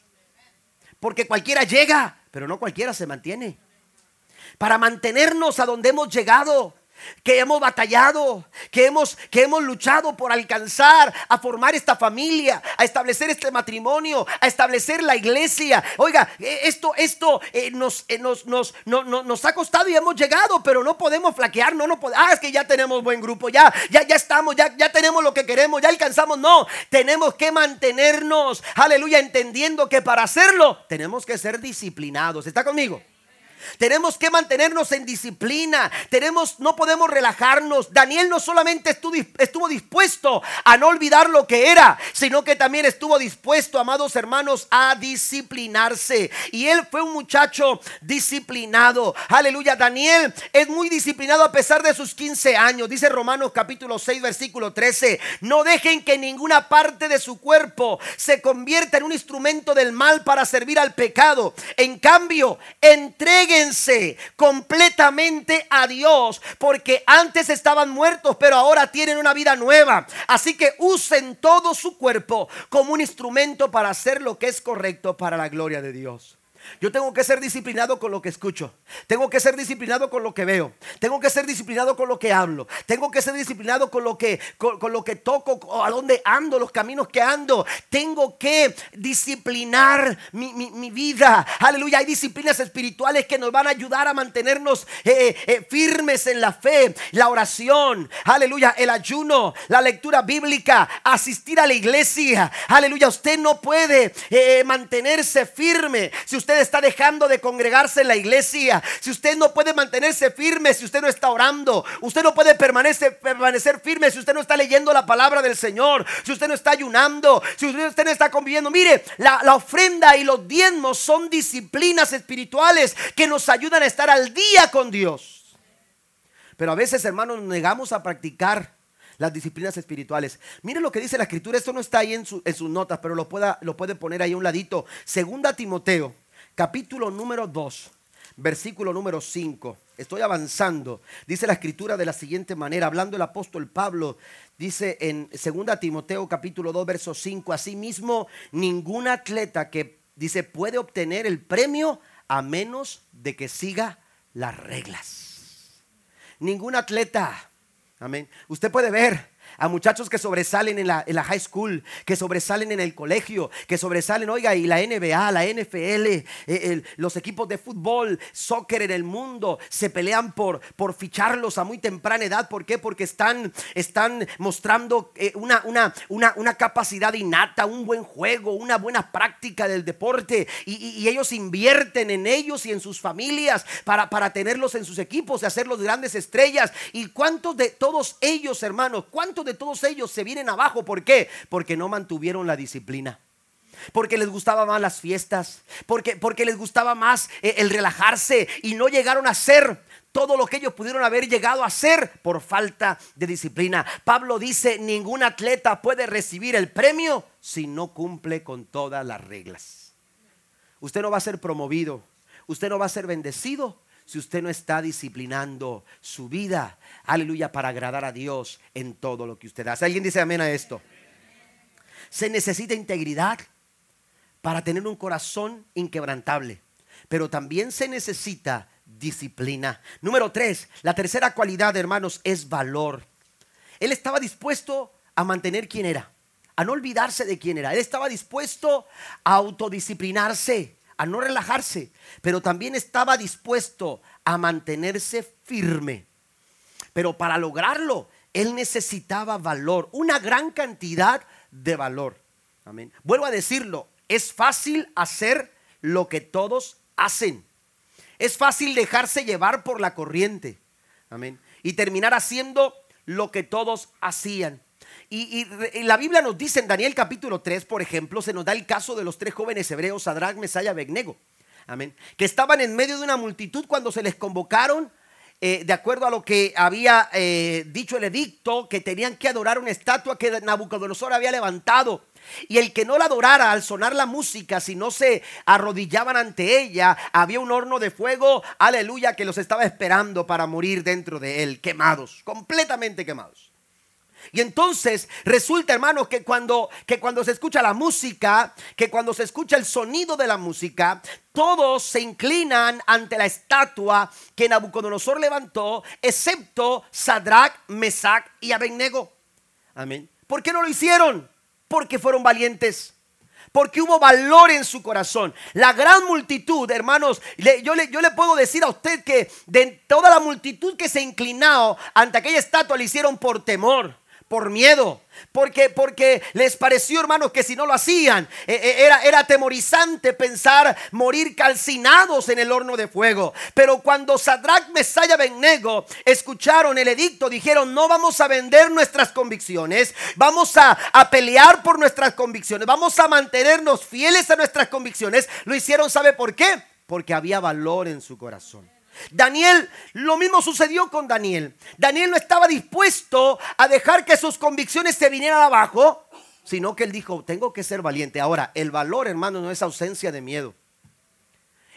Porque cualquiera llega, pero no cualquiera se mantiene. Para mantenernos a donde hemos llegado, que hemos batallado, que hemos, que hemos luchado por alcanzar, a formar esta familia, a establecer este matrimonio, a establecer la iglesia. Oiga, eh, esto, esto eh, nos, eh, nos, nos, nos, ha costado y hemos llegado, pero no podemos flaquear, no, no podemos. Ah, es que ya tenemos buen grupo, ya, ya, ya estamos, ya, ya tenemos lo que queremos, ya alcanzamos. No, tenemos que mantenernos, aleluya, entendiendo que para hacerlo tenemos que ser disciplinados. ¿Está conmigo? Tenemos que mantenernos en disciplina. Tenemos, no podemos relajarnos. Daniel no solamente estuvo, dispuesto a no olvidar lo que era, sino que también estuvo dispuesto, amados hermanos, a disciplinarse. Y él fue un muchacho disciplinado. Aleluya. Daniel es muy disciplinado a pesar de sus 15 años. Dice Romanos capítulo 6, versículo 13. No dejen que ninguna parte de su cuerpo se convierta en un instrumento del mal para servir al pecado. En cambio, entreguen completamente a Dios, porque antes estaban muertos, pero ahora tienen una vida nueva. Así que usen todo su cuerpo como un instrumento para hacer lo que es correcto para la gloria de Dios. Yo tengo que ser disciplinado con lo que escucho. Tengo que ser disciplinado con lo que veo. Tengo que ser disciplinado con lo que hablo. Tengo que ser disciplinado con lo que, con, lo que toco, a dónde ando, los caminos que ando. Tengo que disciplinar mi, vida. Aleluya. Hay disciplinas espirituales que nos van a ayudar a mantenernos eh, eh, firmes en la fe. La oración. Aleluya. El ayuno. La lectura bíblica. Asistir a la iglesia. Aleluya. Usted no puede eh, mantenerse firme si usted está dejando de congregarse en la iglesia, si usted no puede mantenerse firme, si usted no está orando, usted no puede permanecer, permanecer firme si usted no está leyendo la palabra del Señor, si usted no está ayunando, si usted no está conviviendo. Mire, la, la ofrenda y los diezmos son disciplinas espirituales que nos ayudan a estar al día con Dios. Pero a veces, hermanos, negamos a practicar las disciplinas espirituales. Mire lo que dice la escritura, esto no está ahí en, en sus notas, pero lo, pueda, lo puede poner ahí a un ladito. Segunda Timoteo, capítulo número 2, versículo número 5. Estoy avanzando. Dice la escritura de la siguiente manera, hablando el apóstol Pablo, dice en 2 Timoteo capítulo 2, verso 5, asimismo, ningún atleta que dice puede obtener el premio a menos de que siga las reglas. Ningún atleta, amén. Usted puede ver a muchachos que sobresalen en la, high school, que sobresalen en el colegio, que sobresalen, oiga, y la NBA, la NFL, eh, los equipos de fútbol, soccer en el mundo, se pelean por, por ficharlos a muy temprana edad. ¿Por qué? Porque están, están mostrando eh, una, una, una, una, capacidad innata, un buen juego, una buena práctica del deporte. Y, ellos invierten en ellos y en sus familias para, para tenerlos en sus equipos y hacerlos grandes estrellas. ¿Y cuántos de todos ellos, hermanos, cuántos de todos ellos se vienen abajo. ¿Por qué? Porque no mantuvieron la disciplina porque les gustaba más las fiestas, porque, porque les gustaba más eh, el relajarse y no llegaron a ser todo lo que ellos pudieron haber llegado a ser por falta de disciplina. Pablo dice, ningún atleta puede recibir el premio si no cumple con todas las reglas. Usted no va a ser promovido, usted no va a ser bendecido si usted no está disciplinando su vida, aleluya, para agradar a Dios en todo lo que usted hace. ¿Alguien dice amén a esto? Se necesita integridad para tener un corazón inquebrantable, pero también se necesita disciplina. Número tres, la tercera cualidad, hermanos, es valor. Él estaba dispuesto a mantener quien era, a no olvidarse de quién era. Él estaba dispuesto a autodisciplinarse a no relajarse, pero también estaba dispuesto a mantenerse firme. Pero para lograrlo, él necesitaba valor, una gran cantidad de valor. Amén. Vuelvo a decirlo, es fácil hacer lo que todos hacen. Es fácil dejarse llevar por la corriente. Amén. Y terminar haciendo lo que todos hacían. Y, la Biblia nos dice en Daniel capítulo 3, por ejemplo, se nos da el caso de los tres jóvenes hebreos, Sadrach, Mesaya, Begnego. Amén. Que estaban en medio de una multitud cuando se les convocaron, eh, de acuerdo a lo que había eh, dicho el edicto, que tenían que adorar una estatua que Nabucodonosor había levantado. Y el que no la adorara al sonar la música, si no se arrodillaban ante ella, había un horno de fuego, aleluya, que los estaba esperando para morir dentro de él, quemados, completamente quemados. Y entonces resulta, hermanos, que cuando, que cuando se escucha la música, que cuando se escucha el sonido de la música, todos se inclinan ante la estatua que Nabucodonosor levantó, excepto Sadrach, Mesach y Abednego. Amén. ¿Por qué no lo hicieron? Porque fueron valientes. Porque hubo valor en su corazón. La gran multitud, hermanos, yo, le, yo le puedo decir a usted que de toda la multitud que se inclinó ante aquella estatua le hicieron por temor por miedo, porque, porque les pareció, hermanos, que si no lo hacían, eh, eh, era, era atemorizante pensar morir calcinados en el horno de fuego. Pero cuando Sadrach, Mesaya, Bennego escucharon el edicto, dijeron, no vamos a vender nuestras convicciones, vamos a, a pelear por nuestras convicciones, vamos a mantenernos fieles a nuestras convicciones. Lo hicieron, ¿sabe por qué? Porque había valor en su corazón. Daniel, lo mismo sucedió con Daniel. Daniel no estaba dispuesto a dejar que sus convicciones se vinieran abajo, sino que él dijo, tengo que ser valiente. Ahora, el valor, hermano, no es ausencia de miedo.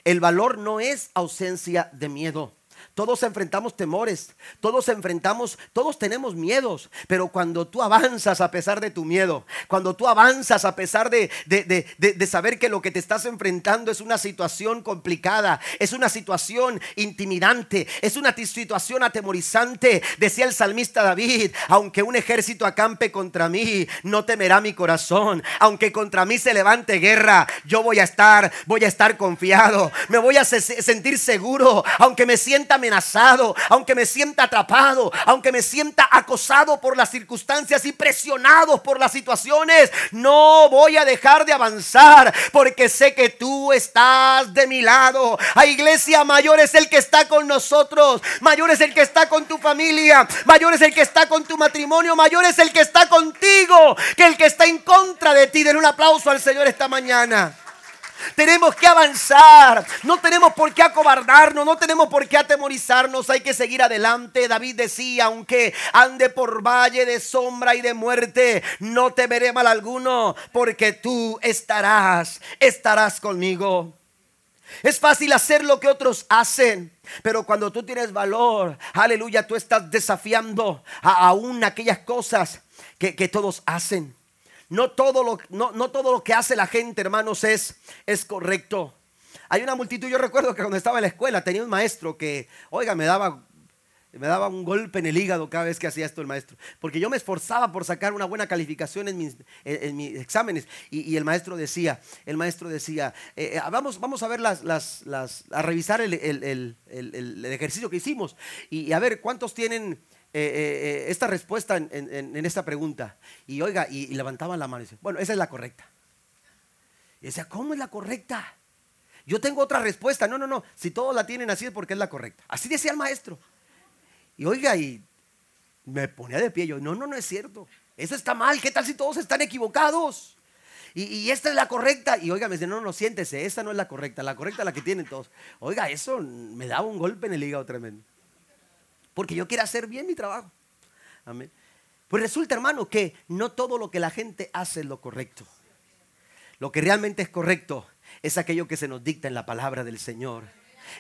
El valor no es ausencia de miedo. Todos enfrentamos temores, todos enfrentamos, todos tenemos miedos, pero cuando tú avanzas a pesar de tu miedo, cuando tú avanzas a pesar de, de, saber que lo que te estás enfrentando es una situación complicada, es una situación intimidante, es una situación atemorizante, decía el salmista David, aunque un ejército acampe contra mí, no temerá mi corazón, aunque contra mí se levante guerra, yo voy a estar, voy a estar confiado, me voy a sentir seguro, aunque me sienta amenazado, aunque me sienta atrapado, aunque me sienta acosado por las circunstancias y presionado por las situaciones, no voy a dejar de avanzar porque sé que tú estás de mi lado. A iglesia mayor es el que está con nosotros, mayor es el que está con tu familia, mayor es el que está con tu matrimonio, mayor es el que está contigo, que el que está en contra de ti. Den un aplauso al Señor esta mañana. Tenemos que avanzar. No tenemos por qué acobardarnos. No tenemos por qué atemorizarnos. Hay que seguir adelante. David decía, aunque ande por valle de sombra y de muerte, no temeré mal alguno, porque tú estarás, estarás conmigo. Es fácil hacer lo que otros hacen, pero cuando tú tienes valor, aleluya, tú estás desafiando aún aquellas cosas que, que todos hacen. No todo lo, no, todo lo que hace la gente, hermanos, es, es correcto. Hay una multitud, yo recuerdo que cuando estaba en la escuela tenía un maestro que, oiga, me daba me daba un golpe en el hígado cada vez que hacía esto el maestro. Porque yo me esforzaba por sacar una buena calificación en mis, en, mis exámenes. Y, el maestro decía, el maestro decía, eh, eh, vamos, vamos a ver las, las, las a revisar el, el, el, ejercicio que hicimos. Y, y, a ver, ¿cuántos tienen eh, eh, eh, esta respuesta en, esta pregunta. Y oiga, y, levantaban la mano y dice, bueno, esa es la correcta. Y decía, ¿cómo es la correcta? Yo tengo otra respuesta. No, no, no. Si todos la tienen así es porque es la correcta. Así decía el maestro. Y oiga, y me ponía de pie. Yo, no, no, no es cierto. Eso está mal. ¿Qué tal si todos están equivocados? Y, esta es la correcta. Y oiga, me dice, no, no, siéntese. Esta no es la correcta. La correcta es la que tienen todos. Oiga, eso me daba un golpe en el hígado tremendo porque yo quiero hacer bien mi trabajo. Amén. Pues resulta, hermano, que no todo lo que la gente hace es lo correcto. Lo que realmente es correcto es aquello que se nos dicta en la palabra del Señor.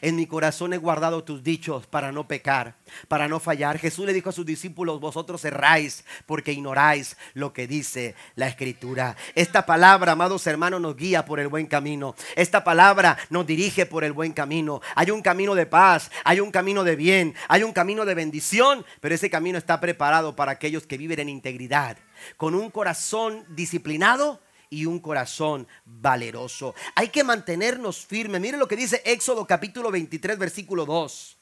En mi corazón he guardado tus dichos para no pecar, para no fallar. Jesús le dijo a sus discípulos, vosotros erráis porque ignoráis lo que dice la escritura. Esta palabra, amados hermanos, nos guía por el buen camino. Esta palabra nos dirige por el buen camino. Hay un camino de paz, hay un camino de bien, hay un camino de bendición, pero ese camino está preparado para aquellos que viven en integridad, con un corazón disciplinado y un corazón valeroso. Hay que mantenernos firmes. Miren lo que dice Éxodo capítulo 23 versículo 2.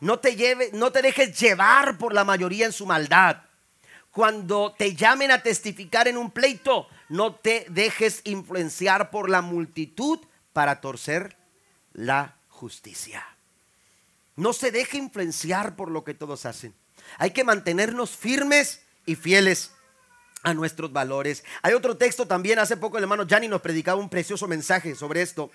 No te, lleve, no te dejes llevar por la mayoría en su maldad. Cuando te llamen a testificar en un pleito, no te dejes influenciar por la multitud para torcer la justicia. No se deje influenciar por lo que todos hacen. Hay que mantenernos firmes y fieles a nuestros valores. Hay otro texto también, hace poco el hermano Gianni nos predicaba un precioso mensaje sobre esto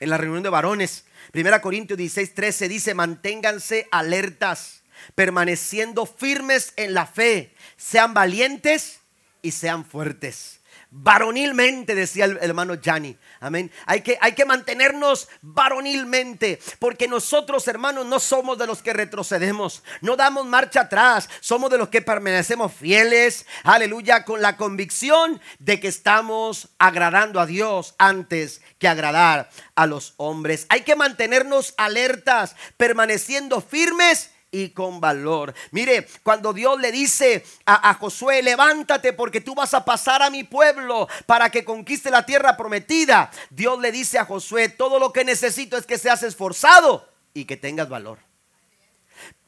en la reunión de varones. Primera Corintios 16, 13 dice, manténganse alertas, permaneciendo firmes en la fe, sean valientes y sean fuertes varonilmente, decía el, hermano Gianni. Amén. Hay que, hay que mantenernos varonilmente, porque nosotros, hermanos, no somos de los que retrocedemos, no damos marcha atrás, somos de los que permanecemos fieles, aleluya, con la convicción de que estamos agradando a Dios antes que agradar a los hombres. Hay que mantenernos alertas, permaneciendo firmes y con valor. Mire, cuando Dios le dice a, Josué, levántate porque tú vas a pasar a mi pueblo para que conquiste la tierra prometida, Dios le dice a Josué, todo lo que necesito es que seas esforzado y que tengas valor.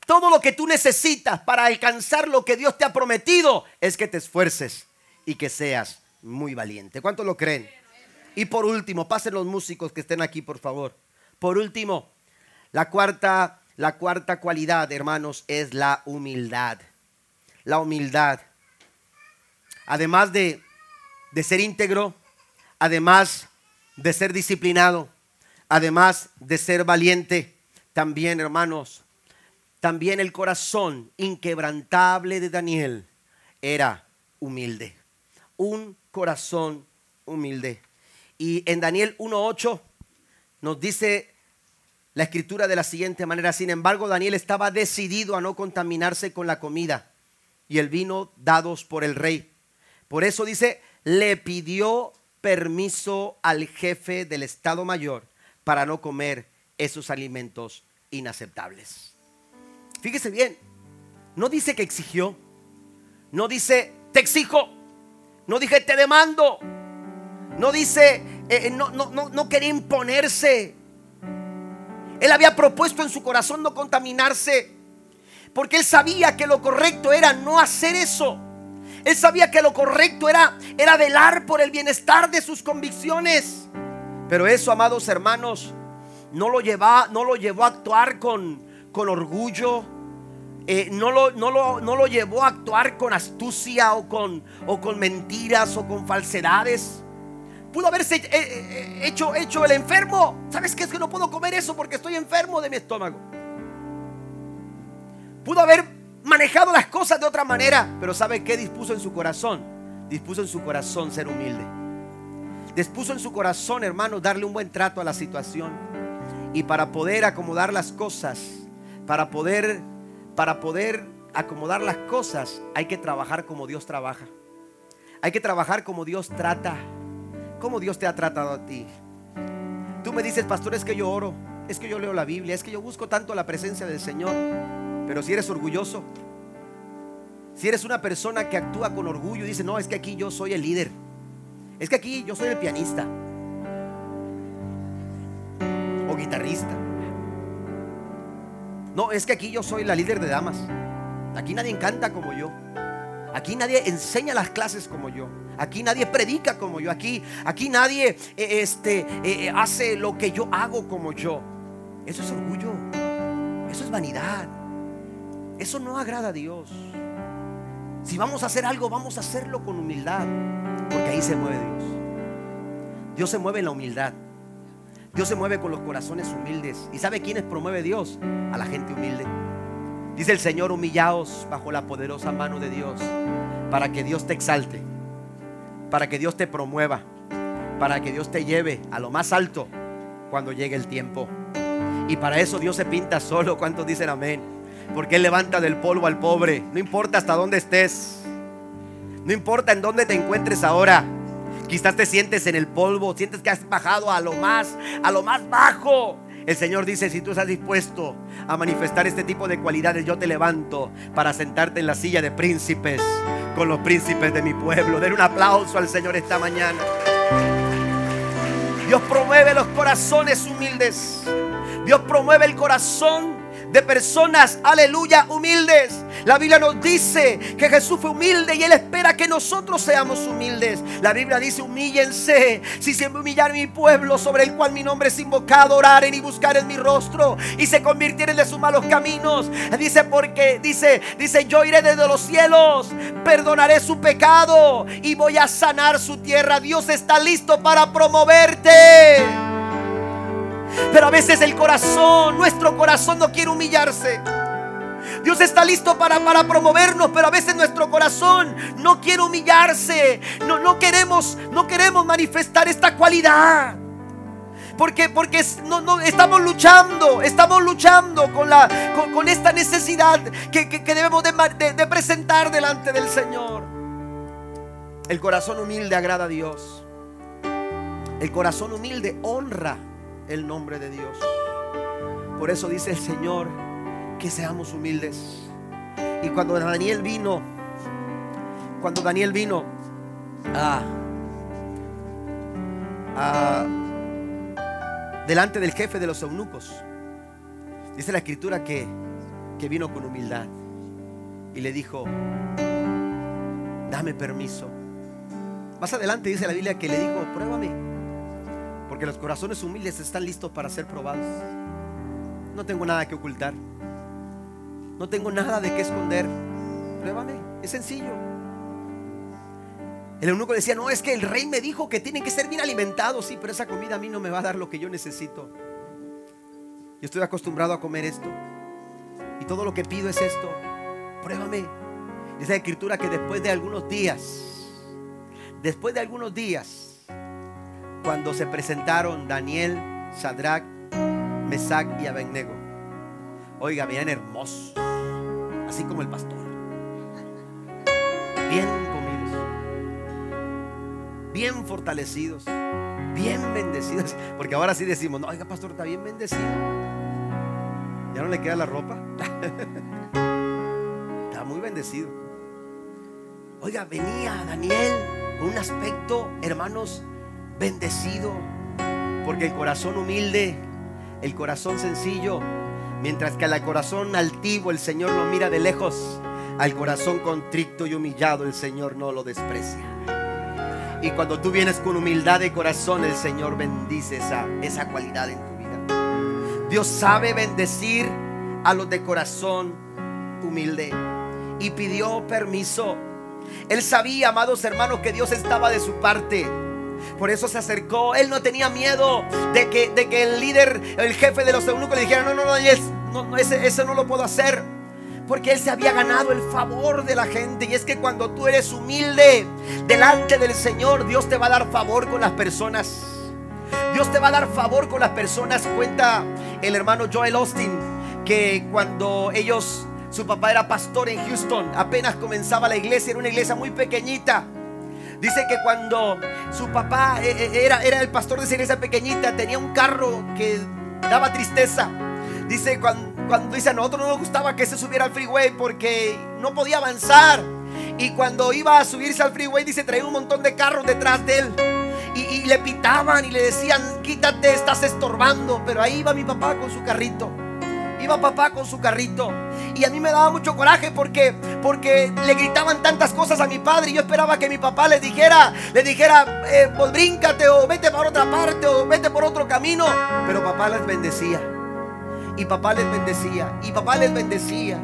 Todo lo que tú necesitas para alcanzar lo que Dios te ha prometido es que te esfuerces y que seas muy valiente. ¿Cuántos lo creen? Y por último, pasen los músicos que estén aquí, por favor. Por último, la cuarta la cuarta cualidad, hermanos, es la humildad. La humildad. Además de, de ser íntegro, además de ser disciplinado, además de ser valiente, también, hermanos, también el corazón inquebrantable de Daniel era humilde. Un corazón humilde. Y en Daniel 1.8 nos dice la escritura de la siguiente manera. Sin embargo, Daniel estaba decidido a no contaminarse con la comida y el vino dados por el rey. Por eso dice, le pidió permiso al jefe del Estado Mayor para no comer esos alimentos inaceptables. Fíjese bien, no dice que exigió, no dice te exijo, no dije te demando, no dice eh, eh, no, no, no, no quería imponerse. Él había propuesto en su corazón no contaminarse, porque él sabía que lo correcto era no hacer eso. Él sabía que lo correcto era, era velar por el bienestar de sus convicciones. Pero eso, amados hermanos, no lo, lleva, no lo llevó a actuar con, con orgullo. Eh, no, lo, no, lo, no, lo, llevó a actuar con astucia o con, o con mentiras o con falsedades. Pudo haberse eh, eh, hecho, hecho el enfermo. ¿Sabes qué? Es que no puedo comer eso porque estoy enfermo de mi estómago. Pudo haber manejado las cosas de otra manera. Pero ¿sabe qué dispuso en su corazón? Dispuso en su corazón ser humilde. Dispuso en su corazón, hermano, darle un buen trato a la situación. Y para poder acomodar las cosas, para poder, para poder acomodar las cosas, hay que trabajar como Dios trabaja. Hay que trabajar como Dios trata. Como Dios te ha tratado a ti. Tú me dices, pastor, es que yo oro, es que yo leo la Biblia, es que yo busco tanto la presencia del Señor. Pero si eres orgulloso, si eres una persona que actúa con orgullo y dice, no, es que aquí yo soy el líder, es que aquí yo soy el pianista o guitarrista. No, es que aquí yo soy la líder de damas. Aquí nadie canta como yo. Aquí nadie enseña las clases como yo. Aquí nadie predica como yo. Aquí, aquí nadie eh, este, eh, hace lo que yo hago como yo. Eso es orgullo. Eso es vanidad. Eso no agrada a Dios. Si vamos a hacer algo, vamos a hacerlo con humildad. Porque ahí se mueve Dios. Dios se mueve en la humildad. Dios se mueve con los corazones humildes. ¿Y sabe quiénes promueve Dios? A la gente humilde. Dice el Señor, humillaos bajo la poderosa mano de Dios. Para que Dios te exalte. Para que Dios te promueva. Para que Dios te lleve a lo más alto cuando llegue el tiempo. Y para eso Dios se pinta solo. ¿Cuántos dicen amén? Porque Él levanta del polvo al pobre. No importa hasta dónde estés. No importa en dónde te encuentres ahora. Quizás te sientes en el polvo, sientes que has bajado a lo más, a lo más bajo. El Señor dice, si tú estás dispuesto a manifestar este tipo de cualidades, yo te levanto para sentarte en la silla de príncipes con los príncipes de mi pueblo. Den un aplauso al Señor esta mañana. Dios promueve los corazones humildes. Dios promueve el corazón de personas, aleluya, humildes. La Biblia nos dice que Jesús fue humilde y Él espera que nosotros seamos humildes. La Biblia dice, humíllense. Si se humillar mi pueblo sobre el cual mi nombre es invocado, oraren y buscar en mi rostro y se convirtieren de sus malos caminos. Dice, porque, dice, dice, yo iré desde los cielos, perdonaré su pecado y voy a sanar su tierra. Dios está listo para promoverte. Pero a veces el corazón, nuestro corazón no quiere humillarse. Dios está listo para, para promovernos, pero a veces nuestro corazón no quiere humillarse. No, no, queremos, no queremos manifestar esta cualidad. Porque, porque no, no, estamos luchando, estamos luchando con, la, con, esta necesidad que, debemos de, de presentar delante del Señor. El corazón humilde agrada a Dios. El corazón humilde honra el nombre de Dios. Por eso dice el Señor que seamos humildes. Y cuando Daniel vino, cuando Daniel vino a, delante del jefe de los eunucos, dice la escritura que, que vino con humildad y le dijo, dame permiso. Más adelante dice la Biblia que le dijo, pruébame. Porque los corazones humildes están listos para ser probados. No tengo nada que ocultar. No tengo nada de qué esconder. Pruébame. Es sencillo. El eunuco decía, no, es que el rey me dijo que tienen que ser bien alimentados. Sí, pero esa comida a mí no me va a dar lo que yo necesito. Yo estoy acostumbrado a comer esto. Y todo lo que pido es esto. Pruébame. Dice la escritura que después de algunos días, después de algunos días, cuando se presentaron Daniel, Sadrach, Mesac y Abednego. Oiga, bien hermosos, así como el pastor. Bien comidos, bien fortalecidos, bien bendecidos. Porque ahora sí decimos, no, oiga, pastor, está bien bendecido. Ya no le queda la ropa. está muy bendecido. Oiga, venía Daniel con un aspecto, hermanos, bendecido. Porque el corazón humilde, el corazón sencillo, mientras que al corazón altivo el Señor lo mira de lejos, al corazón contrito y humillado el Señor no lo desprecia. Y cuando tú vienes con humildad de corazón, el Señor bendice esa, esa cualidad en tu vida. Dios sabe bendecir a los de corazón humilde. Y pidió permiso. Él sabía, amados hermanos, que Dios estaba de su parte. Por eso se acercó. Él no tenía miedo de que, de que el líder, el jefe de los eunucos le dijera, no, no, no, no, no no lo puedo hacer. Porque él se había ganado el favor de la gente. Y es que cuando tú eres humilde delante del Señor, Dios te va a dar favor con las personas. Dios te va a dar favor con las personas. Cuenta el hermano Joel Austin que cuando ellos, su papá era pastor en Houston, apenas comenzaba la iglesia, era una iglesia muy pequeñita. Dice que cuando su papá eh, eh, era, era el pastor de esa iglesia pequeñita, tenía un carro que daba tristeza. Dice cuando, cuando dice a nosotros no nos gustaba que se subiera al freeway porque no podía avanzar. Y cuando iba a subirse al freeway, dice, traía un montón de carros detrás de él. Y, y, le pitaban y le decían, quítate, estás estorbando. Pero ahí iba mi papá con su carrito. Iba papá con su carrito. Y a mí me daba mucho coraje porque, porque le gritaban tantas cosas a mi padre. Y yo esperaba que mi papá les dijera, le dijera, eh, pues bríncate o vete por otra parte o vete por otro camino. Pero papá les bendecía. Y papá les bendecía. Y papá les bendecía.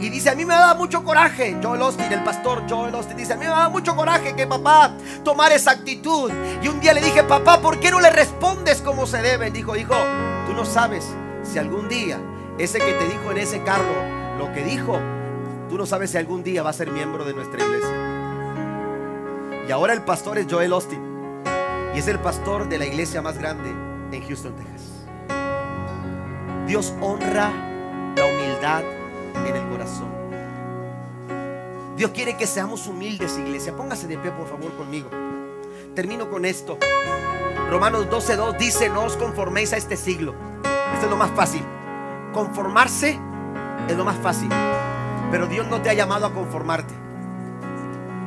Y dice, a mí me da mucho coraje. Joel Austin, el pastor Joel Austin, dice, a mí me da mucho coraje que papá tomara esa actitud. Y un día le dije, papá, ¿por qué no le respondes como se debe? Dijo, hijo, tú no sabes si algún día ese que te dijo en ese carro lo que dijo, tú no sabes si algún día va a ser miembro de nuestra iglesia. Y ahora el pastor es Joel Austin. Y es el pastor de la iglesia más grande en Houston, Texas. Dios honra la humildad en el corazón. Dios quiere que seamos humildes, iglesia. Póngase de pie, por favor, conmigo. Termino con esto. Romanos 12:2 dice: No os conforméis a este siglo. Esto es lo más fácil. Conformarse es lo más fácil. Pero Dios no te ha llamado a conformarte.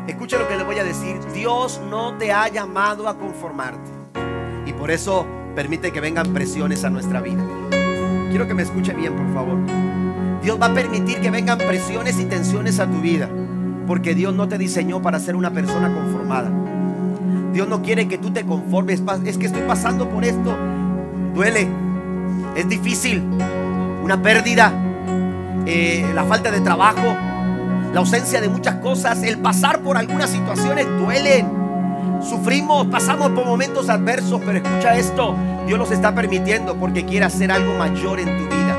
Escucha lo que le voy a decir. Dios no te ha llamado a conformarte. Y por eso permite que vengan presiones a nuestra vida. Quiero que me escuche bien, por favor. Dios va a permitir que vengan presiones y tensiones a tu vida. Porque Dios no te diseñó para ser una persona conformada. Dios no quiere que tú te conformes. Es que estoy pasando por esto. Duele. Es difícil. Una pérdida. Eh, la falta de trabajo. La ausencia de muchas cosas. El pasar por algunas situaciones duelen. Sufrimos, pasamos por momentos adversos. Pero escucha esto. Dios los está permitiendo porque quiere hacer algo mayor en tu vida.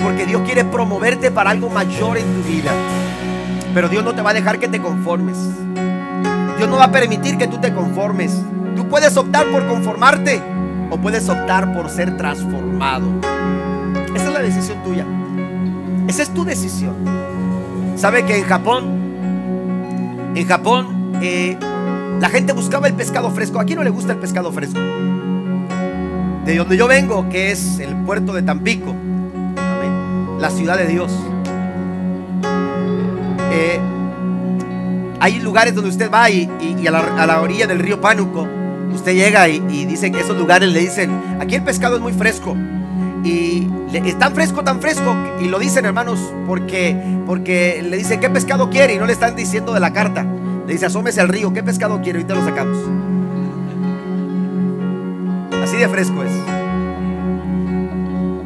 Porque Dios quiere promoverte para algo mayor en tu vida. Pero Dios no te va a dejar que te conformes. Dios no va a permitir que tú te conformes. Tú puedes optar por conformarte o puedes optar por ser transformado. Esa es la decisión tuya. Esa es tu decisión. ¿Sabe que en Japón, en Japón, eh, la gente buscaba el pescado fresco? ¿A quién no le gusta el pescado fresco? De donde yo vengo, que es el puerto de Tampico, la ciudad de Dios. Eh, hay lugares donde usted va y, y, a, la, a, la, orilla del río Pánuco, usted llega y, y, dice que esos lugares le dicen, aquí el pescado es muy fresco. Y es tan fresco, tan fresco, y lo dicen hermanos, porque, porque le dicen qué pescado quiere y no le están diciendo de la carta. Le dice, asómese al río, ¿qué pescado quiere? Ahorita lo sacamos. Así de fresco es.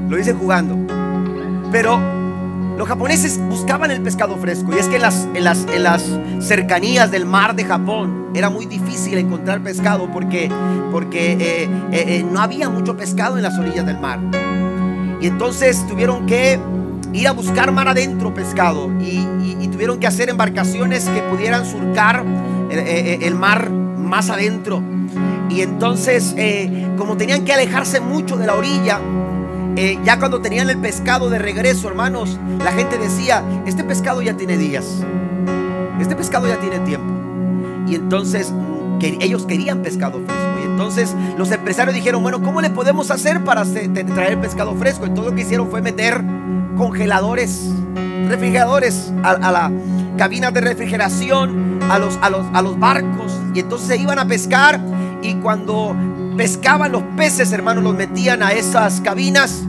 Lo dice jugando. Pero los japoneses buscaban el pescado fresco. Y es que en las, en las, en las cercanías del mar de Japón era muy difícil encontrar pescado porque, porque eh, eh, eh, no había mucho pescado en las orillas del mar. Y entonces tuvieron que ir a buscar mar adentro pescado. Y, tuvieron que hacer embarcaciones que pudieran surcar el, el mar más adentro. Y entonces, como tenían que alejarse mucho de la orilla, eh, ya cuando tenían el pescado de regreso, hermanos, la gente decía, este pescado ya tiene días, este pescado ya tiene tiempo. Y entonces ellos querían pescado fresco. Entonces los empresarios dijeron, bueno, ¿cómo le podemos hacer para traer pescado fresco? Y todo lo que hicieron fue meter congeladores, refrigeradores a, la cabina de refrigeración, a los, a, los, a los barcos. Y entonces se iban a pescar y cuando pescaban los peces, hermanos, los metían a esas cabinas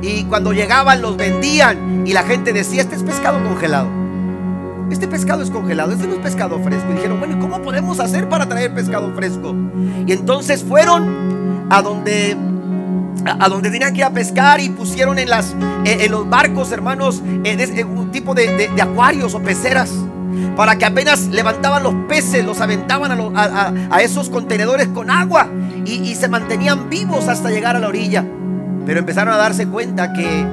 y cuando llegaban los vendían y la gente decía, este es pescado congelado. Este pescado es congelado, este no es pescado fresco. Y dijeron, bueno, ¿cómo podemos hacer para traer pescado fresco? Y entonces fueron a donde a donde tenían que ir a pescar y pusieron en, las, en los barcos, hermanos, en un tipo de, acuarios o peceras para que apenas levantaban los peces, los aventaban a, esos contenedores con agua y, se mantenían vivos hasta llegar a la orilla. Pero empezaron a darse cuenta que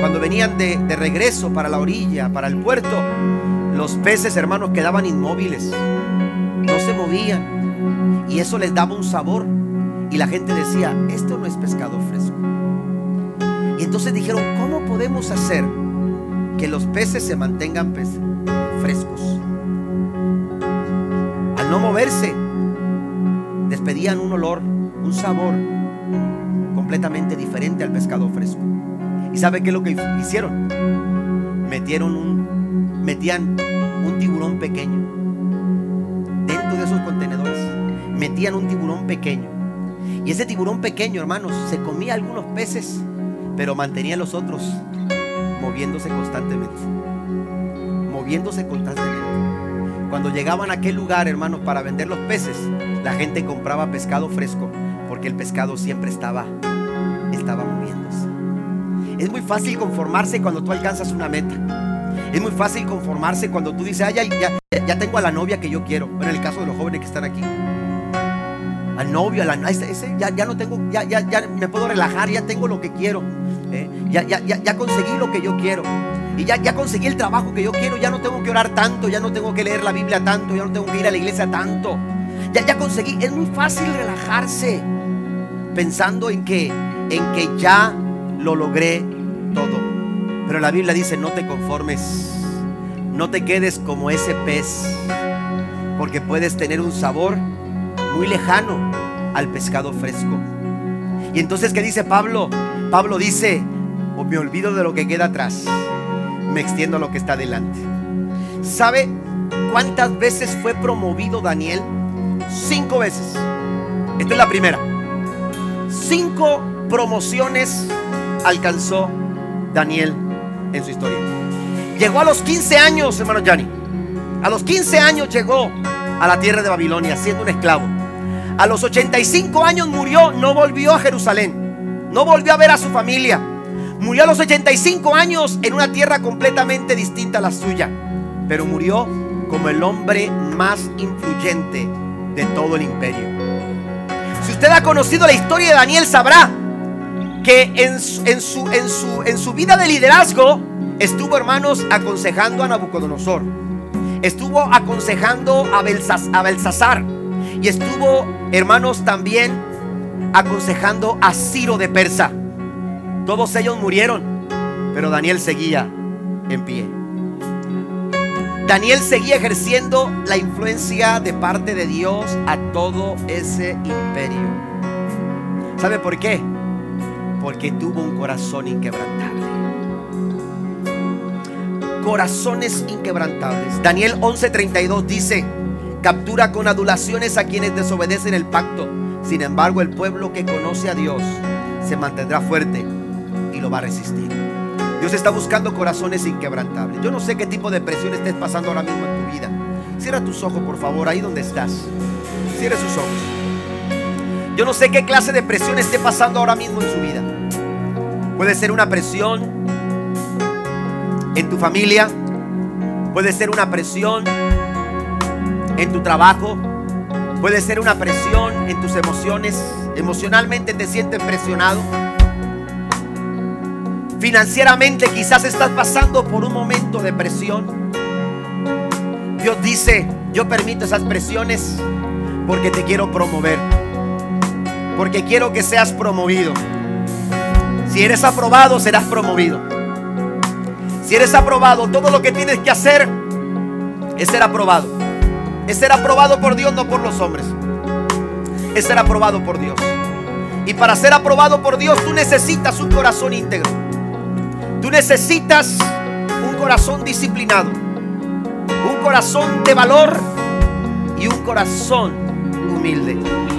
cuando venían de, de regreso para la orilla, para el puerto, los peces, hermanos, quedaban inmóviles, no se movían y eso les daba un sabor. Y la gente decía, esto no es pescado fresco. Y entonces dijeron, ¿cómo podemos hacer que los peces se mantengan frescos? Al no moverse, despedían un olor, un sabor completamente diferente al pescado fresco. ¿Y sabe qué es lo que hicieron? Metieron un, metían un tiburón pequeño dentro de esos contenedores. Metían un tiburón pequeño y ese tiburón pequeño, hermanos, se comía algunos peces, pero mantenía a los otros moviéndose constantemente. Moviéndose constantemente. Cuando llegaban a aquel lugar, hermanos, para vender los peces, la gente compraba pescado fresco, porque el pescado siempre estaba, estaba moviéndose. Es muy fácil conformarse cuando tú alcanzas una meta. Es muy fácil conformarse cuando tú dices, ya, ya, ya tengo a la novia que yo quiero. Bueno, en el caso de los jóvenes que están aquí al novio, a la, ese, ya, ya no tengo, ya, ya, ya me puedo relajar, ya tengo lo que quiero, ¿eh? ya, ya, ya, ya conseguí lo que yo quiero. Y ya, ya conseguí el trabajo que yo quiero, ya no tengo que orar tanto, ya no tengo que leer la Biblia tanto, ya no tengo que ir a la iglesia tanto. Ya, ya conseguí, es muy fácil relajarse pensando en que, en que ya lo logré todo. Pero la Biblia dice, no te conformes, no te quedes como ese pez, porque puedes tener un sabor muy lejano al pescado fresco. Y entonces, ¿qué dice Pablo? Pablo dice, o me olvido de lo que queda atrás, me extiendo a lo que está delante. ¿Sabe cuántas veces fue promovido Daniel? Cinco veces. Esta es la primera. Cinco promociones alcanzó Daniel en su historia. Llegó a los 15 años, hermano Gianni. A los 15 años llegó a la tierra de Babilonia siendo un esclavo. A los 85 años murió, no volvió a Jerusalén, no volvió a ver a su familia. Murió a los 85 años en una tierra completamente distinta a la suya, pero murió como el hombre más influyente de todo el imperio. Si usted ha conocido la historia de Daniel, sabrá que en su, en su, en su, en su vida de liderazgo estuvo, hermanos, aconsejando a Nabucodonosor. Estuvo aconsejando a, a Belsasar y estuvo, hermanos, también aconsejando a Ciro de Persa. Todos ellos murieron, pero Daniel seguía en pie. Daniel seguía ejerciendo la influencia de parte de Dios a todo ese imperio. ¿Sabe por qué? Porque tuvo un corazón inquebrantable. Corazones inquebrantables. Daniel 11:32 dice, captura con adulaciones a quienes desobedecen el pacto. Sin embargo, el pueblo que conoce a Dios se mantendrá fuerte y lo va a resistir. Dios está buscando corazones inquebrantables. Yo no sé qué tipo de presión estés pasando ahora mismo en tu vida. Cierra tus ojos, por favor, ahí donde estás. Cierra sus ojos. Yo no sé qué clase de presión esté pasando ahora mismo en su vida. Puede ser una presión en tu familia. Puede ser una presión en tu trabajo, puede ser una presión en tus emociones, emocionalmente te sientes presionado. Financieramente quizás estás pasando por un momento de presión. Dios dice, yo permito esas presiones porque te quiero promover. Porque quiero que seas promovido. Si eres aprobado, serás promovido. Si eres aprobado, todo lo que tienes que hacer es ser aprobado. Es ser aprobado por Dios, no por los hombres. Es ser aprobado por Dios. Y para ser aprobado por Dios, tú necesitas un corazón íntegro. Tú necesitas un corazón disciplinado. Un corazón de valor y un corazón humilde.